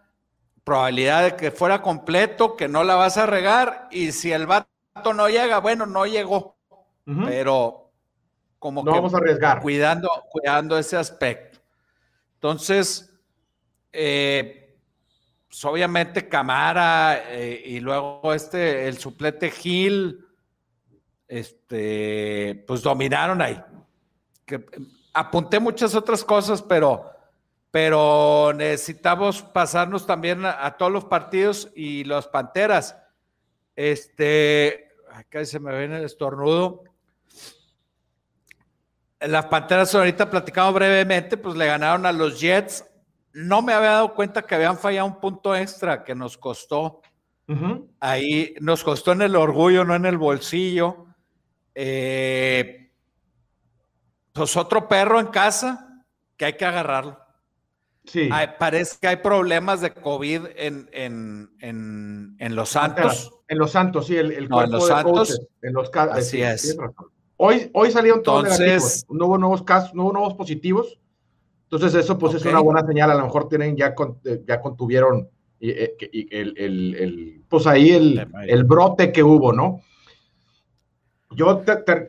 probabilidad de que fuera completo, que no la vas a regar, y si el vato no llega, bueno, no llegó, pero como no que vamos a arriesgar. Cuidando, cuidando ese aspecto. Entonces, eh, pues obviamente Camara eh, y luego este, el suplete Gil, este, pues dominaron ahí. Apunté muchas otras cosas, pero pero necesitamos pasarnos también a, todos los partidos y los Panteras. Este, acá se me viene el estornudo. Las Panteras ahorita platicamos brevemente, pues le ganaron a los Jets. No me había dado cuenta que habían fallado un punto extra que nos costó. Ahí nos costó en el orgullo, no en el bolsillo. Eh, pues otro perro en casa que hay que agarrarlo. Sí. parece que hay problemas de COVID en, Los Santos. En Los Santos, sí, el, el en Los Santos. en los Así es. Hoy, hoy salieron todos negativos. No hubo nuevos casos, no hubo nuevos positivos. Entonces, eso pues es una buena señal. A lo mejor tienen, ya, eh, ya contuvieron eh, el, el, pues ahí el, el brote que hubo, ¿no? Yo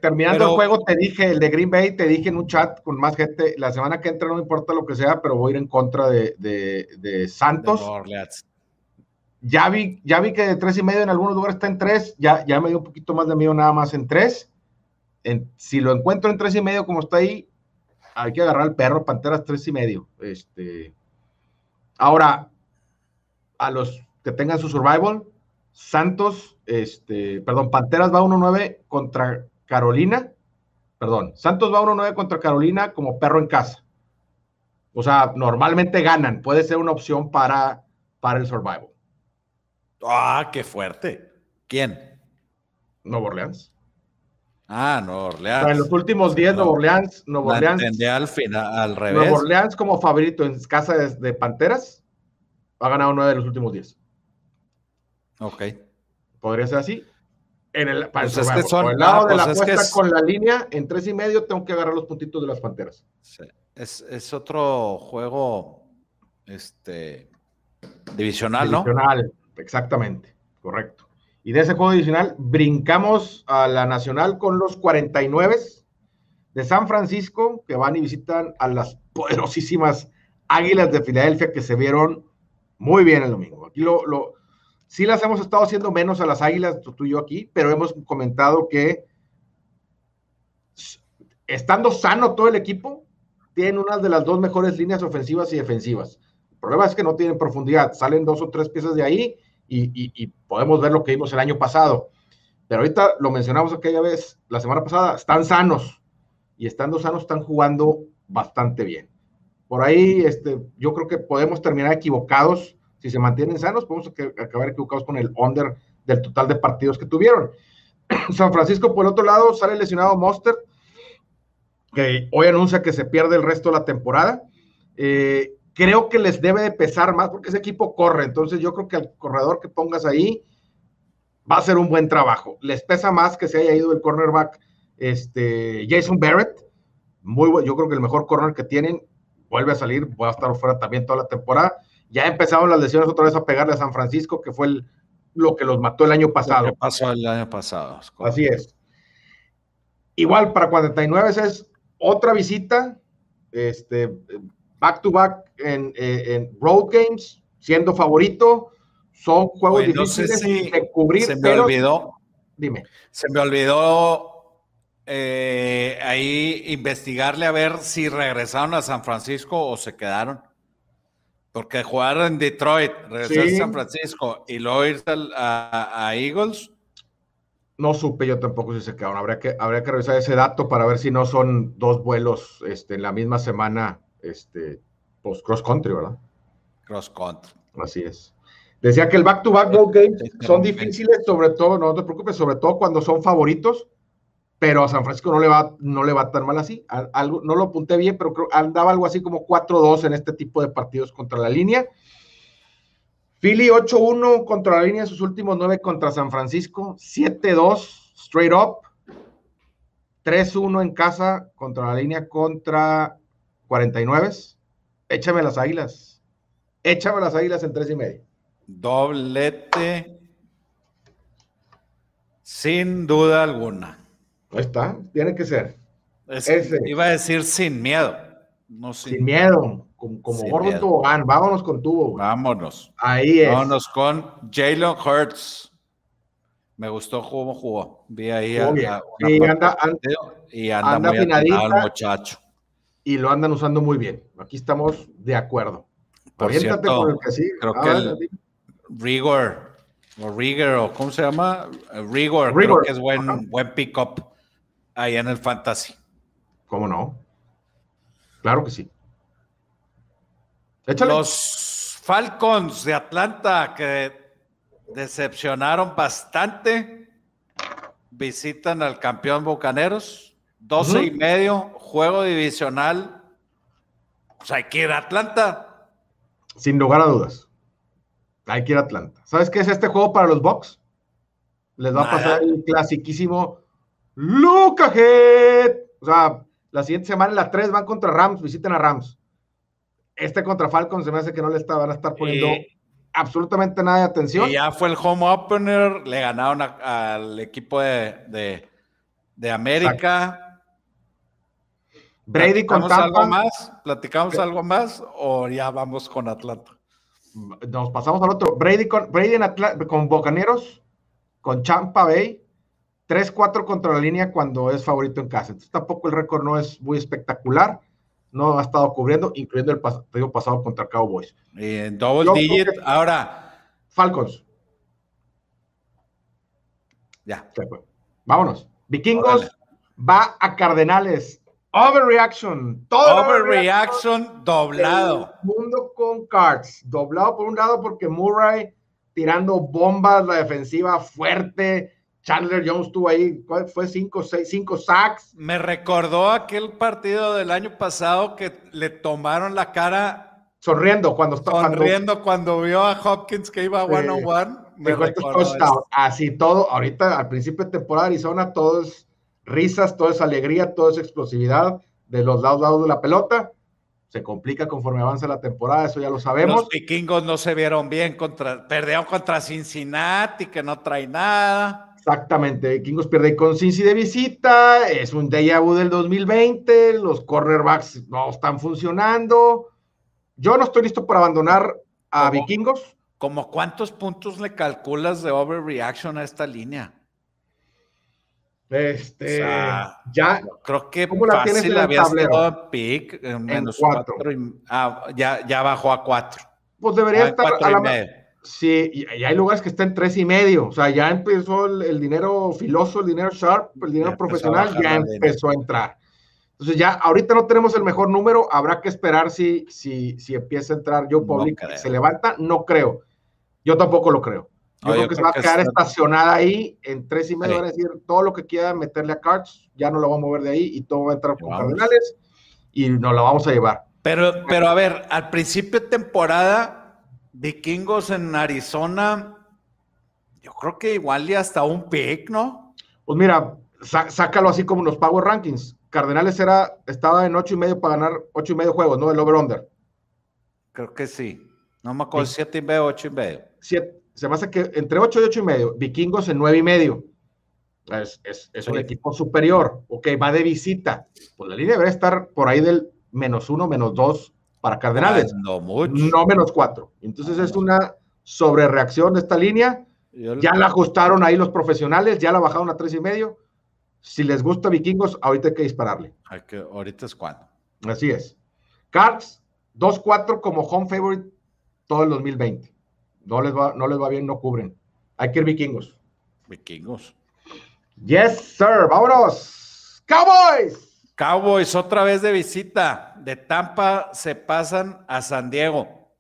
terminando el juego te dije, el de Green Bay, te dije en un chat con más gente, la semana que entra no importa lo que sea, pero voy a ir en contra de, de, Santos. ya vi, ya vi que de tres y medio en algunos lugares está en tres, ya, ya me dio un poquito más de miedo nada más en tres. En, si lo encuentro en tres y medio como está ahí, hay que agarrar al perro, Panteras tres y medio. Este, ahora, a los que tengan su survival, Santos, este, perdón, Panteras va 1-9 contra Carolina. Perdón, Santos va 1-9 contra Carolina como perro en casa. O sea, normalmente ganan. Puede ser una opción para, para el survival. Ah, qué fuerte. ¿Quién? Nuevo Orleans. Ah, Nuevo Orleans. en los últimos 10, Nuevo Orleans. Nuevo Orleans. al final, al revés. Nuevo Orleans como favorito en casa de, Panteras. Ha ganado 9 de los últimos 10. Ok. Podría ser así. En el, para pues el, por el lado de la pues apuesta con la línea, en tres y medio tengo que agarrar los puntitos de las panteras. Es, otro juego este, divisional, ¿no? Divisional, exactamente, correcto. Y de ese juego divisional brincamos a la nacional con los 49 de San Francisco, que van y visitan a las poderosísimas Águilas de Filadelfia, que se vieron muy bien el domingo. Aquí lo, lo las hemos estado haciendo menos a las águilas, tú y yo aquí, pero hemos comentado que estando sano todo el equipo, tienen una de las dos mejores líneas ofensivas y defensivas. El problema es que no tienen profundidad, salen dos o tres piezas de ahí y, podemos ver lo que vimos el año pasado. Pero ahorita lo mencionamos aquella vez, la semana pasada, están sanos y estando sanos están jugando bastante bien. Por ahí, este, yo creo que podemos terminar equivocados Si se mantienen sanos, podemos acabar equivocados con el under del total de partidos que tuvieron. San Francisco, por el otro lado, sale lesionado Monster, que hoy anuncia que se pierde el resto de la temporada. Eh, creo que les debe de pesar más porque ese equipo corre, entonces yo creo que el corredor que pongas ahí va a hacer un buen trabajo. Les pesa más que se haya ido el cornerback este, Jason Barrett, muy bueno, yo creo que el mejor corner que tienen, vuelve a salir, va a estar fuera también toda la temporada. Ya empezaron las lesiones otra vez a pegarle a San Francisco, que fue lo que los mató el año pasado. Lo que pasó el año pasado. Así es. Igual para 49 es otra visita, este, back to back en, en road games, siendo favorito. Son juegos difíciles de cubrir. Se me olvidó. Dime. Se me olvidó eh, ahí investigarle a ver si regresaron a San Francisco o se quedaron. Porque jugar en Detroit, regresar a San Francisco y luego irse a, Eagles. No supe yo tampoco si se quedaron. Habría que, habría que revisar ese dato para ver si no son dos vuelos este, en la misma semana, este, pues cross country, ¿verdad? Cross country. Así es. Decía que el back-to-back -back games son difíciles, sobre todo, no te preocupes, sobre todo cuando son favoritos, pero a San Francisco no le va, no le va tan mal así. Algo, no lo apunté bien, pero creo, andaba algo así como 4-2 en este tipo de partidos contra la línea. Philly 8-1 contra la línea sus últimos 9 contra San Francisco, 7-2 straight up, 3-1 en casa contra la línea contra 49. Échame las águilas. Échame las águilas en 3 y medio. Doblete. Sin duda alguna. Ahí está, tiene que ser. Iba a decir sin miedo. No sin, miedo, como, como gordo Vámonos con tubo. Vámonos. Ahí es. Vámonos con Jalen Hurts. Me gustó cómo jugó. Vi ahí a, y anda, y anda, muy el muchacho. Y lo andan usando muy bien. Aquí estamos de acuerdo. Por cierto, el que sí. Creo que el Rigor, o Rigor, o ¿cómo se llama? Rigor, creo que es buen, buen pick-up ahí en el fantasy. ¿Cómo no? Claro que sí. Los Falcons de Atlanta que decepcionaron bastante visitan al campeón Bucaneros. 12 y medio, juego divisional. Pues hay que ir a Atlanta. Sin lugar a dudas. Hay que ir a Atlanta. ¿Sabes qué es este juego para los Bucks? Les va a pasar el clasiquísimo Luca Head. O sea, la siguiente semana, en la 3 van contra Rams, visiten a Rams. Este contra Falcons se me hace que no le van a estar poniendo absolutamente nada de atención. Y ya fue el home opener, le ganaron al equipo de, de, América. Brady con Tampa. algo más? ¿Platicamos algo más o ya vamos con Atlanta? Nos pasamos al otro. Brady con, Brady con Bocaneros, con Champa Bay 3-4 contra la línea cuando es favorito en casa. Entonces tampoco el récord no es muy espectacular. No ha estado cubriendo, incluyendo el partido pasado contra Cowboys. En double digit, ahora. Falcons. Ya. Vámonos. Vikingos va a Cardenales. Overreaction. Todo Overreaction doblado. mundo con cards. Doblado por un lado porque Murray tirando bombas, la defensiva fuerte Chandler Jones tuvo ahí, ¿cuál fue? Cinco, seis, cinco sacks. Me recordó aquel partido del año pasado que le tomaron la cara. Sonriendo cuando estaba. Sonriendo cuando, vio a Hopkins que iba one on one. Me Así todo, ahorita al principio de temporada Arizona, todo es risas, todo es alegría, todo es explosividad de los lados, lados de la pelota. Se complica conforme avanza la temporada, eso ya lo sabemos. Los vikingos no se vieron bien contra, perdieron contra Cincinnati, que no trae nada. Exactamente, Kingos pierde con Cincy de visita, es un déjà vu del 2020, los cornerbacks no están funcionando. Yo no estoy listo para abandonar a Vikingos. ¿Cómo cuántos puntos le calculas de overreaction a esta línea? Este, ya. Creo que ¿cómo la tienes en había estado pick, en menos cuatro. ah, ya, ya bajó a cuatro. Pues debería estar a la, Sí, y, hay lugares que están en tres y medio. O sea, ya empezó el, dinero filoso, el dinero sharp, el dinero profesional, ya empezó a entrar. Entonces ya ahorita no tenemos el mejor número, habrá que esperar si, si, si empieza a entrar Joe Public, se levanta, no creo. Yo tampoco lo creo. Yo creo que se va a quedar estacionada ahí en tres y medio, van a decir todo lo que quiera meterle a Cards, ya no lo va a mover de ahí y todo va a entrar con Cardenales y nos la vamos a llevar. Pero, pero a ver, al principio de temporada, Vikingos en Arizona, yo creo que igual y hasta un pick, ¿no? Pues mira, sácalo así como los Power Rankings. Cardenales era, estaba en ocho y medio para ganar ocho y medio juegos, ¿no? El over-under. Creo que sí. No me acuerdo, siete y medio, ocho y medio. Se me hace que entre ocho y ocho y medio. Vikingos en nueve y medio. Es, es, un equipo superior. Ok, va de visita. Pues la línea debe estar por ahí del menos uno, menos dos para Cardenales. no mucho. No menos cuatro. Entonces es una sobrereacción de esta línea. Ya la ajustaron ahí los profesionales, ya la bajaron a tres y medio. Si les gusta Vikingos, ahorita hay que dispararle. Hay que, ahorita es cuando. Así es. Cards, 2-4 como home favorite todo el 2020. No les, va, no les va bien, no cubren. Hay que ir Vikingos. Vikingos. Yes, sir. Vámonos. Cowboys. Cowboys otra vez de visita. De Tampa se pasan a San Diego.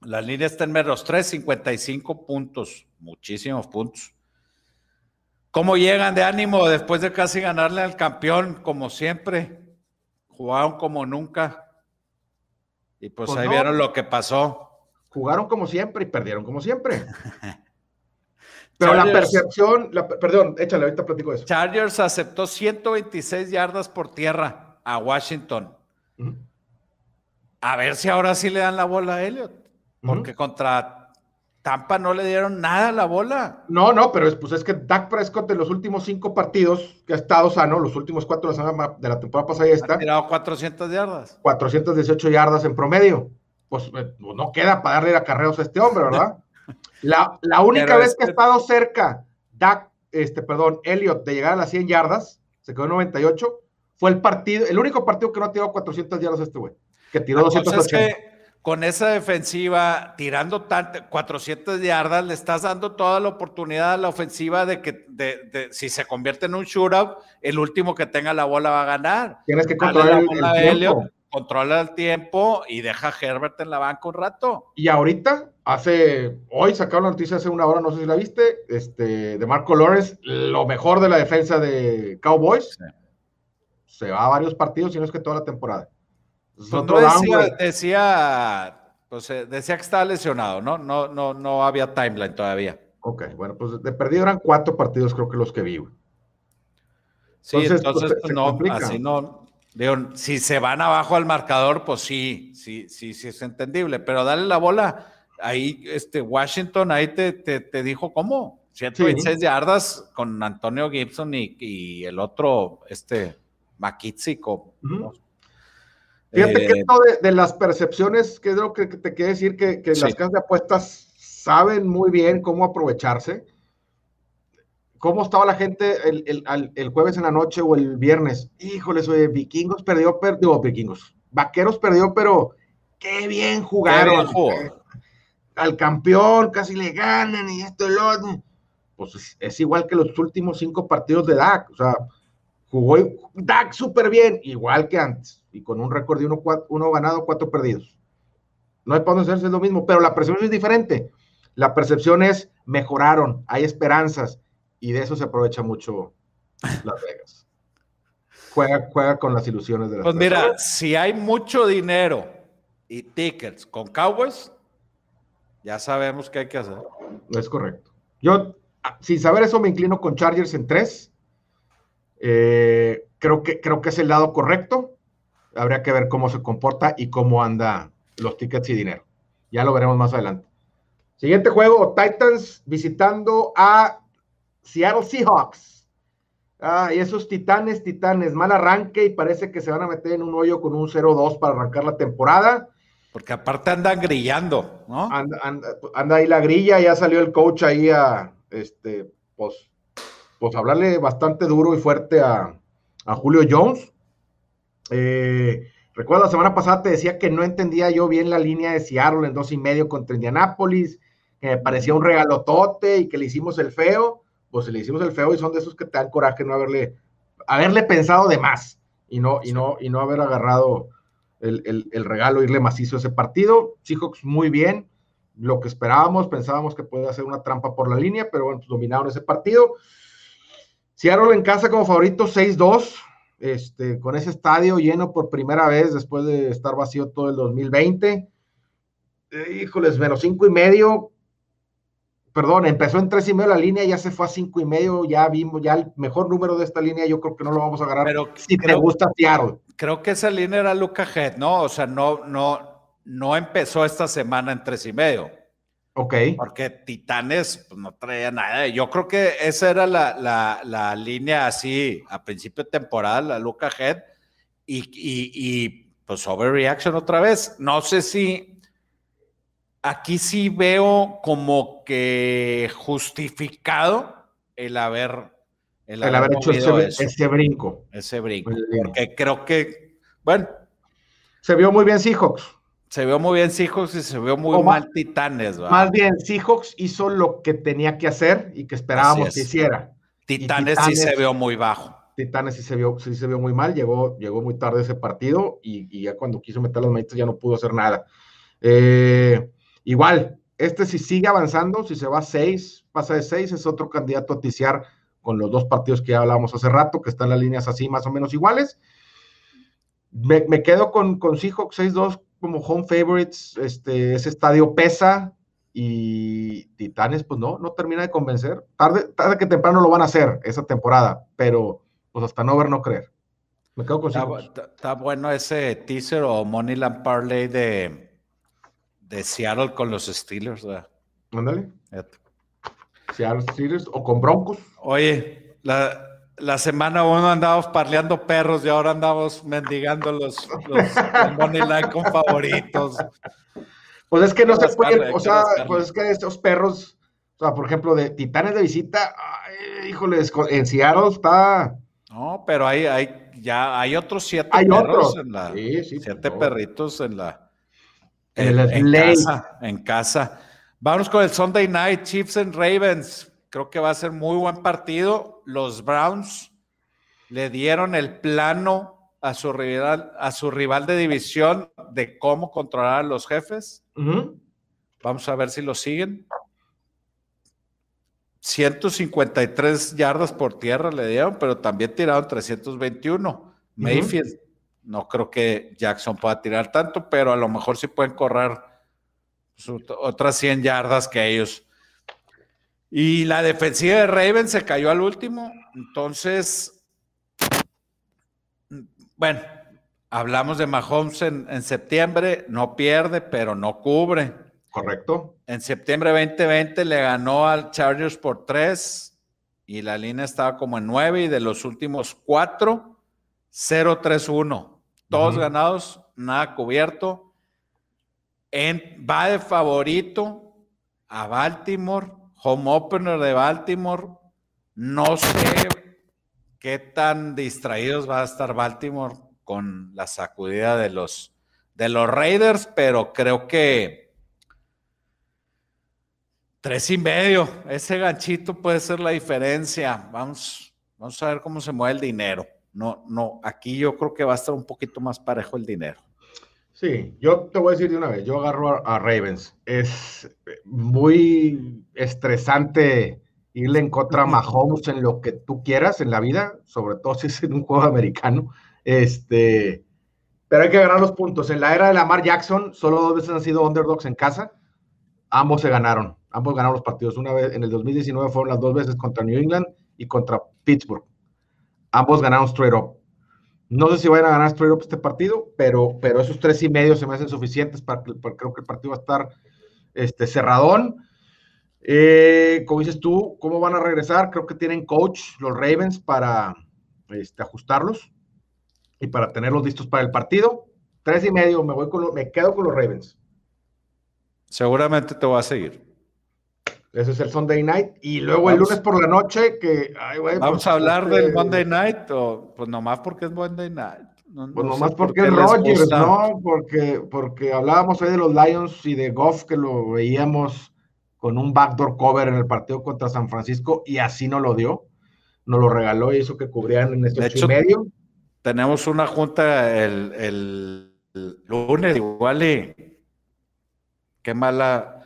La línea está en menos 3, 55 puntos. Muchísimos puntos. ¿Cómo llegan de ánimo después de casi ganarle al campeón, como siempre? Jugaron como nunca. Y pues, pues ahí vieron lo que pasó. Jugaron como siempre y perdieron como siempre. Pero la percepción, perdón, échale, ahorita platico eso. Chargers aceptó 126 yardas por tierra a Washington. A ver si ahora sí le dan la bola a Elliot. Porque contra Tampa no le dieron nada a la bola. No, no, pero es, pues es que Dak Prescott en los últimos cinco partidos que ha estado sano, los últimos cuatro de la, temporada pasada ya está. Ha tirado 400 yardas. 418 yardas en promedio. Pues eh, no queda para darle acarreos a este hombre, ¿verdad? La, única vez que ha estado cerca, Dak, este, perdón, Elliot, de llegar a las 100 yardas, se quedó en 98, fue el partido, el único partido que no ha tirado 400 yardas este güey, que tiró 280. Es que con esa defensiva, tirando 400 yardas, le estás dando toda la oportunidad a la ofensiva de que de, si se convierte en un shootout, el último que tenga la bola va a ganar. Tienes que controlar el, tiempo. Controla el tiempo y deja a Herbert en la banca un rato. Y ahorita Hace, hoy sacaron la noticia hace una hora, no sé si la viste, este, de Marco Lawrence, lo mejor de la defensa de Cowboys. Se va a varios partidos y no es que toda la temporada. Pues decía, decía, pues, eh, decía que estaba lesionado, ¿no? No, no, no había timeline todavía. Ok, bueno, pues de perdido eran cuatro partidos, creo que los que vi. Sí, entonces, pues, no, así no. Si se van abajo al marcador, pues sí, sí, sí, sí es entendible, pero dale la bola ahí este Washington ahí te, te, dijo cómo. 126 yardas con Antonio Gibson y, el otro, este, McKissick. Fíjate que eh, esto de, las percepciones, que es lo que, te quiere decir, que, las casas de apuestas saben muy bien cómo aprovecharse. ¿Cómo estaba la gente el, jueves en la noche o el viernes? Híjole, oye, vikingos perdió, perdió, vikingos. Vaqueros perdió, pero qué bien jugaron al campeón, casi le ganan y esto y lo otro. Pues es, igual que los últimos cinco partidos de DAC. O sea, jugó DAC súper bien, igual que antes, y con un récord de uno, uno ganado, cuatro perdidos. No hay para dónde hacerse lo mismo, pero la percepción es diferente. La percepción es mejoraron, hay esperanzas, y de eso se aprovecha mucho Las Vegas. Juega, juega con las ilusiones de las Pues mira, si hay mucho dinero y tickets con Cowboys, ya sabemos qué hay que hacer. Es correcto. Yo, sin saber eso, me inclino con Chargers en tres. Eh, creo, que, creo que es el lado correcto. Habría que ver cómo se comporta y cómo anda los tickets y dinero. Ya lo veremos más adelante. Siguiente juego, Titans visitando a Seattle Seahawks. Ah, y esos titanes, titanes, mal arranque y parece que se van a meter en un hoyo con un 0-2 para arrancar la temporada. Porque aparte andan grillando, ¿no? Anda, ahí la grilla, ya salió el coach ahí a, este, pues, pues hablarle bastante duro y fuerte a, Julio Jones. Eh, recuerdo la semana pasada te decía que no entendía yo bien la línea de Seattle en dos y medio contra Indianápolis, que me parecía un regalotote y que le hicimos el feo. Pues le hicimos el feo y son de esos que te dan coraje no haberle, haberle pensado de más. y no, y no, y no haber agarrado el, el, regalo, irle macizo a ese partido. Seahawks muy bien, lo que esperábamos, pensábamos que puede hacer una trampa por la línea, pero bueno, pues, dominaron ese partido. Seattle en casa como favorito 6-2, este, con ese estadio lleno por primera vez después de estar vacío todo el 2020. Eh, híjoles, menos cinco y medio. Perdón, empezó en tres y medio la línea, ya se fue a cinco y medio, ya vimos, ya el mejor número de esta línea, yo creo que no lo vamos a agarrar Pero si te gusta Seattle. Creo que esa línea era Luca Head, ¿no? O sea, no, no, no empezó esta semana en tres y medio. Ok. Porque Titanes pues, no traía nada. Yo creo que esa era la, línea así a principio de temporada, la Luca Head, y, y, y pues overreaction otra vez. No sé si aquí sí veo como que justificado el haber, el, haber, hecho ese, brinco. Ese brinco. Porque creo que, bueno. Se vio muy bien Seahawks se vio muy bien Seahawks y se vio muy mal Titanes. Más bien, Seahawks hizo lo que tenía que hacer y que esperábamos que hiciera. Titanes, sí se vio muy bajo. Titanes sí se vio, sí se vio muy mal, llegó, llegó muy tarde ese partido y, ya cuando quiso meter las manitas ya no pudo hacer nada. Eh, igual, este si sigue avanzando, si se va a seis, pasa de seis, es otro candidato a ticiar con los dos partidos que ya hablábamos hace rato, que están las líneas así más o menos iguales. Me, quedo con, con Seahawks 6-2 como home favorites, este, ese estadio pesa y Titanes, pues no, no termina de convencer. Tarde, tarde que temprano lo van a hacer esa temporada, pero pues hasta no ver, no creer. Me quedo con está, está, bueno ese teaser o Moneyland Parlay de, de Seattle con los Steelers. Ándale. Seattle Steelers o con Broncos. Oye, la, la semana uno andábamos parleando perros y ahora andamos mendigando los, los, money line con favoritos. Pues es que no se puede, o sea, pues es que estos perros, o sea, por ejemplo, de Titanes de visita, ay, híjoles, en Seattle está. No, pero hay, hay, ya hay otros siete hay perros en la, sí, sí, siete perritos en la, en, en casa, en casa. Vamos con el Sunday Night, Chiefs and Ravens. Creo que va a ser muy buen partido. Los Browns le dieron el plano a su rival, a su rival de división de cómo controlar a los jefes. Vamos a ver si lo siguen. 153 yardas por tierra le dieron, pero también tiraron 321. Mayfield, no creo que Jackson pueda tirar tanto, pero a lo mejor sí pueden correr otras 100 yardas que ellos. Y la defensiva de Ravens se cayó al último. Entonces, bueno, hablamos de Mahomes en, septiembre, no pierde, pero no cubre. Correcto. En septiembre 2020 le ganó al Chargers por tres y la línea estaba como en nueve y de los últimos cuatro, 0-3-1. Todos ganados, nada cubierto. En, va de favorito a Baltimore home opener de Baltimore. No sé qué tan distraídos va a estar Baltimore con la sacudida de los, de los Raiders, pero creo que tres y medio, ese ganchito puede ser la diferencia. Vamos, vamos a ver cómo se mueve el dinero. No, no, aquí yo creo que va a estar un poquito más parejo el dinero. Sí, yo te voy a decir de una vez, yo agarro a, Ravens. Es muy estresante irle en contra a Mahomes en lo que tú quieras en la vida, sobre todo si es en un juego americano. Este, pero hay que ganar los puntos. En la era de Lamar Jackson, solo dos veces han sido underdogs en casa. Ambos se ganaron, ambos ganaron los partidos. Una vez en el 2019 fueron las dos veces contra New England y contra Pittsburgh. Ambos ganaron straight up. No sé si vayan a ganar straight up este partido, pero, pero esos tres y medio se me hacen suficientes para, creo que el partido va a estar este, cerradón. Eh, como dices tú, ¿cómo van a regresar? Creo que tienen coach los Ravens para este, ajustarlos y para tenerlos listos para el partido. Tres y medio, me voy con me quedo con los Ravens. Seguramente te voy a seguir. Ese es el Sunday Night. Y luego el lunes por la noche, que. Vamos a hablar este del Monday Night, o pues nomás porque es Monday Night. pues nomás porque es Rogers, ¿no? Porque, porque hablábamos hoy de los Lions y de Goff, que lo veíamos con un backdoor cover en el partido contra San Francisco, y así no lo dio. Nos lo regaló y eso que cubrían en este ocho y medio. tenemos una junta el, lunes igual y qué mala,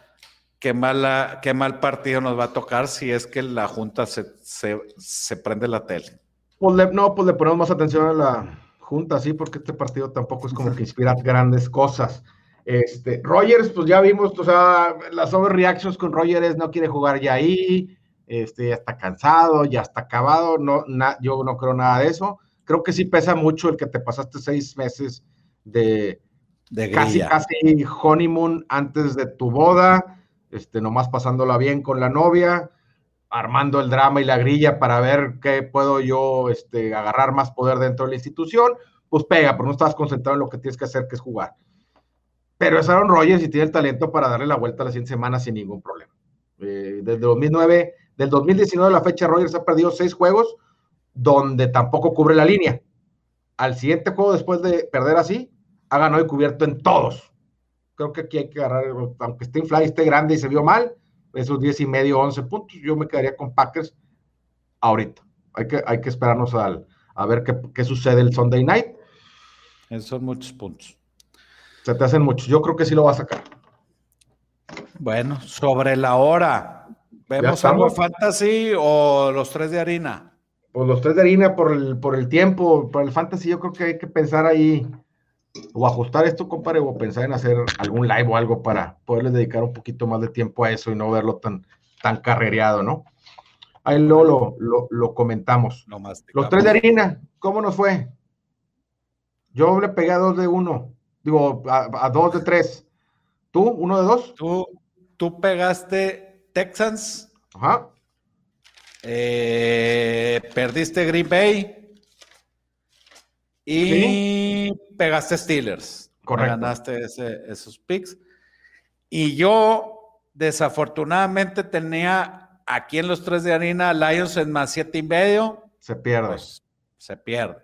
qué mala, qué mal partido nos va a tocar si es que la junta se, se, prende la tele. Pues no, pues le ponemos más atención a la junta, sí, porque este partido tampoco es como que inspira grandes cosas. Este, Rogers, pues ya vimos, o sea, las overreactions con Rogers no quiere jugar ya ahí, este, ya está cansado, ya está acabado, no, yo no creo nada de eso. Creo que sí pesa mucho el que te pasaste seis meses de, de casi, casi honeymoon antes de tu boda, este, nomás pasándola bien con la novia, armando el drama y la grilla para ver qué puedo yo este, agarrar más poder dentro de la institución, pues pega, pero no estás concentrado en lo que tienes que hacer, que es jugar. Pero es Aaron Rodgers y tiene el talento para darle la vuelta a las 100 semanas sin ningún problema. Eh, desde 2009 del 2019 a la fecha, Rogers ha perdido seis juegos donde tampoco cubre la línea. Al siguiente juego, después de perder así, ha ganado y cubierto en todos. Creo que aquí hay que agarrar, aunque esté Fly esté grande y se vio mal, esos 10 y medio, 11 puntos, yo me quedaría con Packers ahorita. Hay que, hay que esperarnos al, a ver qué, qué sucede el Sunday night. Esos son muchos puntos. Se te hacen muchos. Yo creo que sí lo va a sacar. Bueno, sobre la hora. ¿Vemos algo fantasy o los tres de harina? Pues los tres de harina por el, por el tiempo, por el fantasy, yo creo que hay que pensar ahí o ajustar esto, compadre, o pensar en hacer algún live o algo para poderle dedicar un poquito más de tiempo a eso y no verlo tan, tan carrereado, ¿no? Ahí luego lo, comentamos. los tres de harina, ¿cómo nos fue? Yo le pegué a dos de uno, digo, a, dos de tres. ¿Tú? ¿Uno de dos? Tú, tú pegaste Texans. Ajá. Eh, perdiste Green Bay. Y pegaste Steelers. Correcto. Ganaste esos picks. Y yo, desafortunadamente, tenía aquí en los tres de harina Lions en más siete y medio. Se pierde. Pues, se pierde.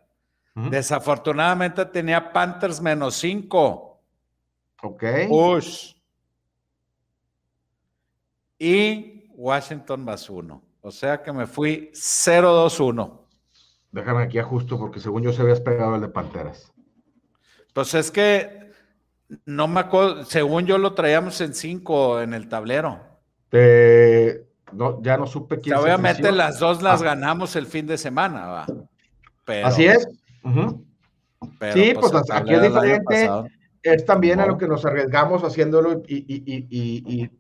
Desafortunadamente tenía Panthers menos cinco. Ok. Push y Washington más uno. O sea que me fui 0-2-1. Déjame aquí ajusto porque según yo se habías pegado el de Panteras. Pues es que no me acuerdo, según yo lo traíamos en 5 en el tablero. no, ya no supe quién. obviamente las dos las ah. ganamos el fin de semana, va. Así es. sí, pues, pues aquí es diferente. Es también a lo que nos arriesgamos haciéndolo y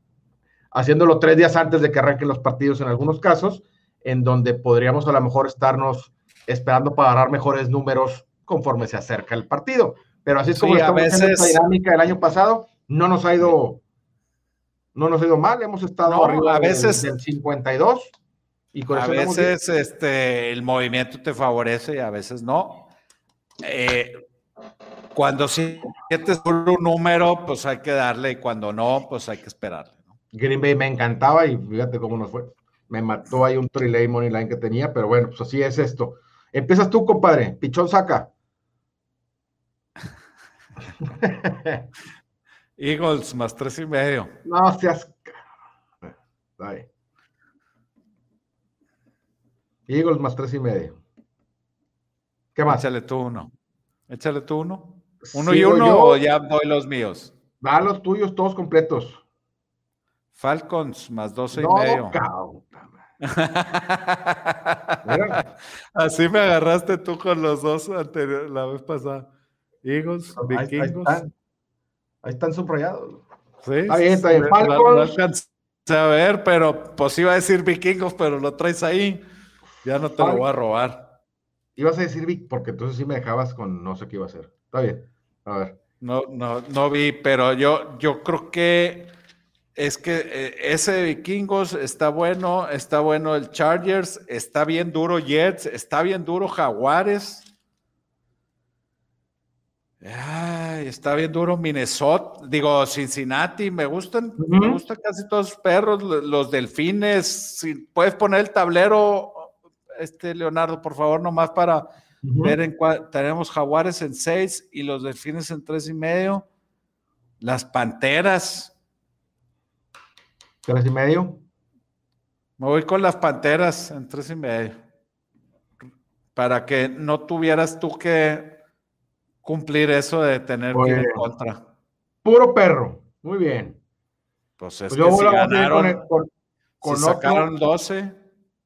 haciéndolo tres días antes de que arranquen los partidos en algunos casos, en donde podríamos a lo mejor estarnos esperando para agarrar mejores números conforme se acerca el partido. Pero así es como estamos veces... esta dinámica del año pasado, no nos ha ido, no nos ha ido mal, hemos estado arriba a veces, del, 52 y con a veces este, el movimiento te favorece y a veces no. Eh, cuando sientes un número, pues hay que darle y cuando no, pues hay que esperarle. Green Bay me encantaba y fíjate cómo nos fue. Me mató ahí un trilay money line que tenía, pero bueno, pues así es esto. Empiezas tú, compadre. Pichón saca. Eagles más tres y medio. No seas. Eagles más tres y medio. ¿Qué más? Échale tú uno. Échale tú uno. ¿Uno y uno o ya doy los míos? Da los tuyos todos completos. Falcons más 12 y medio. Así me agarraste tú con los dos anteriores, la vez pasada. Eagles, Vikingos. Ahí, están, subrayados. Sí. Está bien, está bien. Falcons. No, a ver, pero pues iba a decir vikingos, pero lo traes ahí. Ya no te lo voy a robar. Ibas a decir porque entonces sí me dejabas con no sé qué iba a hacer. Está bien. A ver. No, no, no vi, pero yo, yo creo que es que eh, ese de vikingos está bueno, está bueno el Chargers, está bien duro Jets, está bien duro Jaguares. Está bien duro Minnesota, digo Cincinnati, me gustan, me gustan casi todos los perros, los delfines. Si puedes poner el tablero, este Leonardo, por favor, nomás para ver en cuál tenemos Jaguares en seis y los delfines en tres y medio. Las panteras, ¿Tres y medio? Me voy con las Panteras en tres y medio. para que no tuvieras tú que cumplir eso de tener que ir en contra. Puro perro, muy bien. Pues es pues que si ganaron, con, sacaron 12.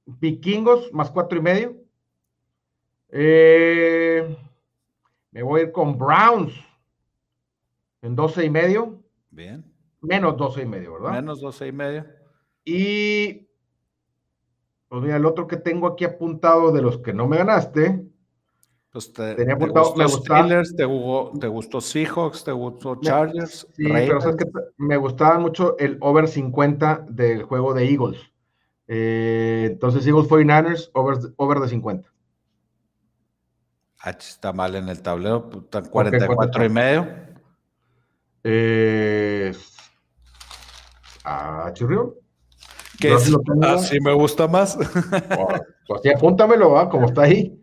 Vikingos más cuatro y medio. Eh, me voy a ir con Browns en 12 y medio. Bien. Menos 12 y medio, ¿verdad? Menos 12 y medio. Y, pues mira, el otro que tengo aquí apuntado de los que no me ganaste. Pues te, Tenía apuntado, te gustó Steelers, te, gustó Seahawks, te gustó Chargers. Sí, pero sabes que me gustaba mucho el over 50 del juego de Eagles. Eh, entonces, Eagles 49ers, over, over de 50. Ah, está mal en el tablero, están 44 y medio. Eh, ¿A Chirrión? Que así me gusta más. pues sí, apúntamelo, como está ahí.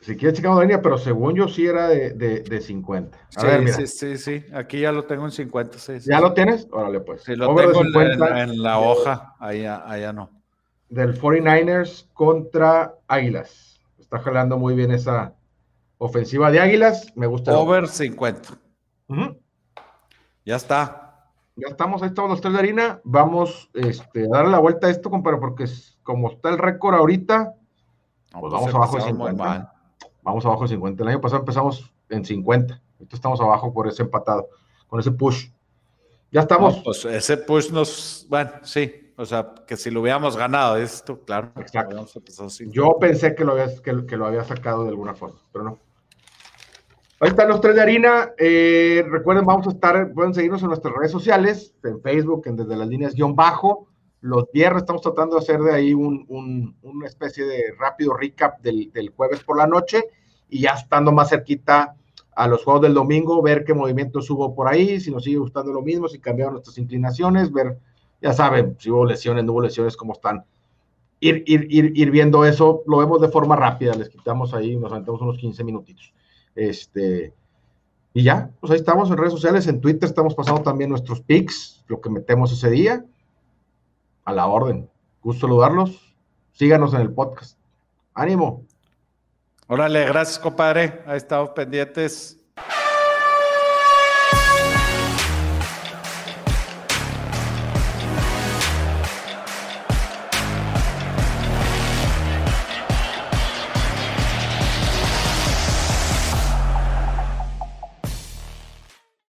Si quieres checar la línea, pero según yo sí era de, de, 50. A sí, ver, mira. sí, sí, sí. Aquí ya lo tengo en 50. Sí, ¿Ya lo tienes? Órale, pues. Sí, lo tengo en, la hoja. Allá, allá no. Del 49ers contra Águilas. Está jalando muy bien esa ofensiva de Águilas. Me gusta. Over 50. Ya está. Ya estamos, ahí estamos los tres de harina. Vamos este, a darle la vuelta a esto, compadre, porque como está el récord ahorita, pues, pues vamos abajo de 50. Vamos abajo de 50. El año pasado empezamos en 50. Ahorita estamos abajo por ese empatado, con ese push. Ya estamos. pues ese push nos. Bueno, sí, o sea, que si lo hubiéramos ganado esto, claro. Exacto. Yo pensé que lo, había, que, lo había sacado de alguna forma, pero no. Ahí están los tres de harina. Eh, recuerden, vamos a estar, pueden seguirnos en nuestras redes sociales, en Facebook, en desde las líneas guion bajo. Los viernes estamos tratando de hacer de ahí un, una especie de rápido recap del, del, jueves por la noche y ya estando más cerquita a los juegos del domingo, ver qué movimientos hubo por ahí, si nos sigue gustando lo mismo, si cambiaron nuestras inclinaciones, ver ya saben, si hubo lesiones, no hubo lesiones, cómo están. Ir, ir, ir, viendo eso, lo vemos de forma rápida, les quitamos ahí, nos aventamos unos 15 minutitos. Este, y ya, pues ahí estamos en redes sociales, en Twitter estamos pasando también nuestros pics, lo que metemos ese día, a la orden. Gusto saludarlos, síganos en el podcast. Ánimo. Órale, gracias compadre, ahí estamos pendientes.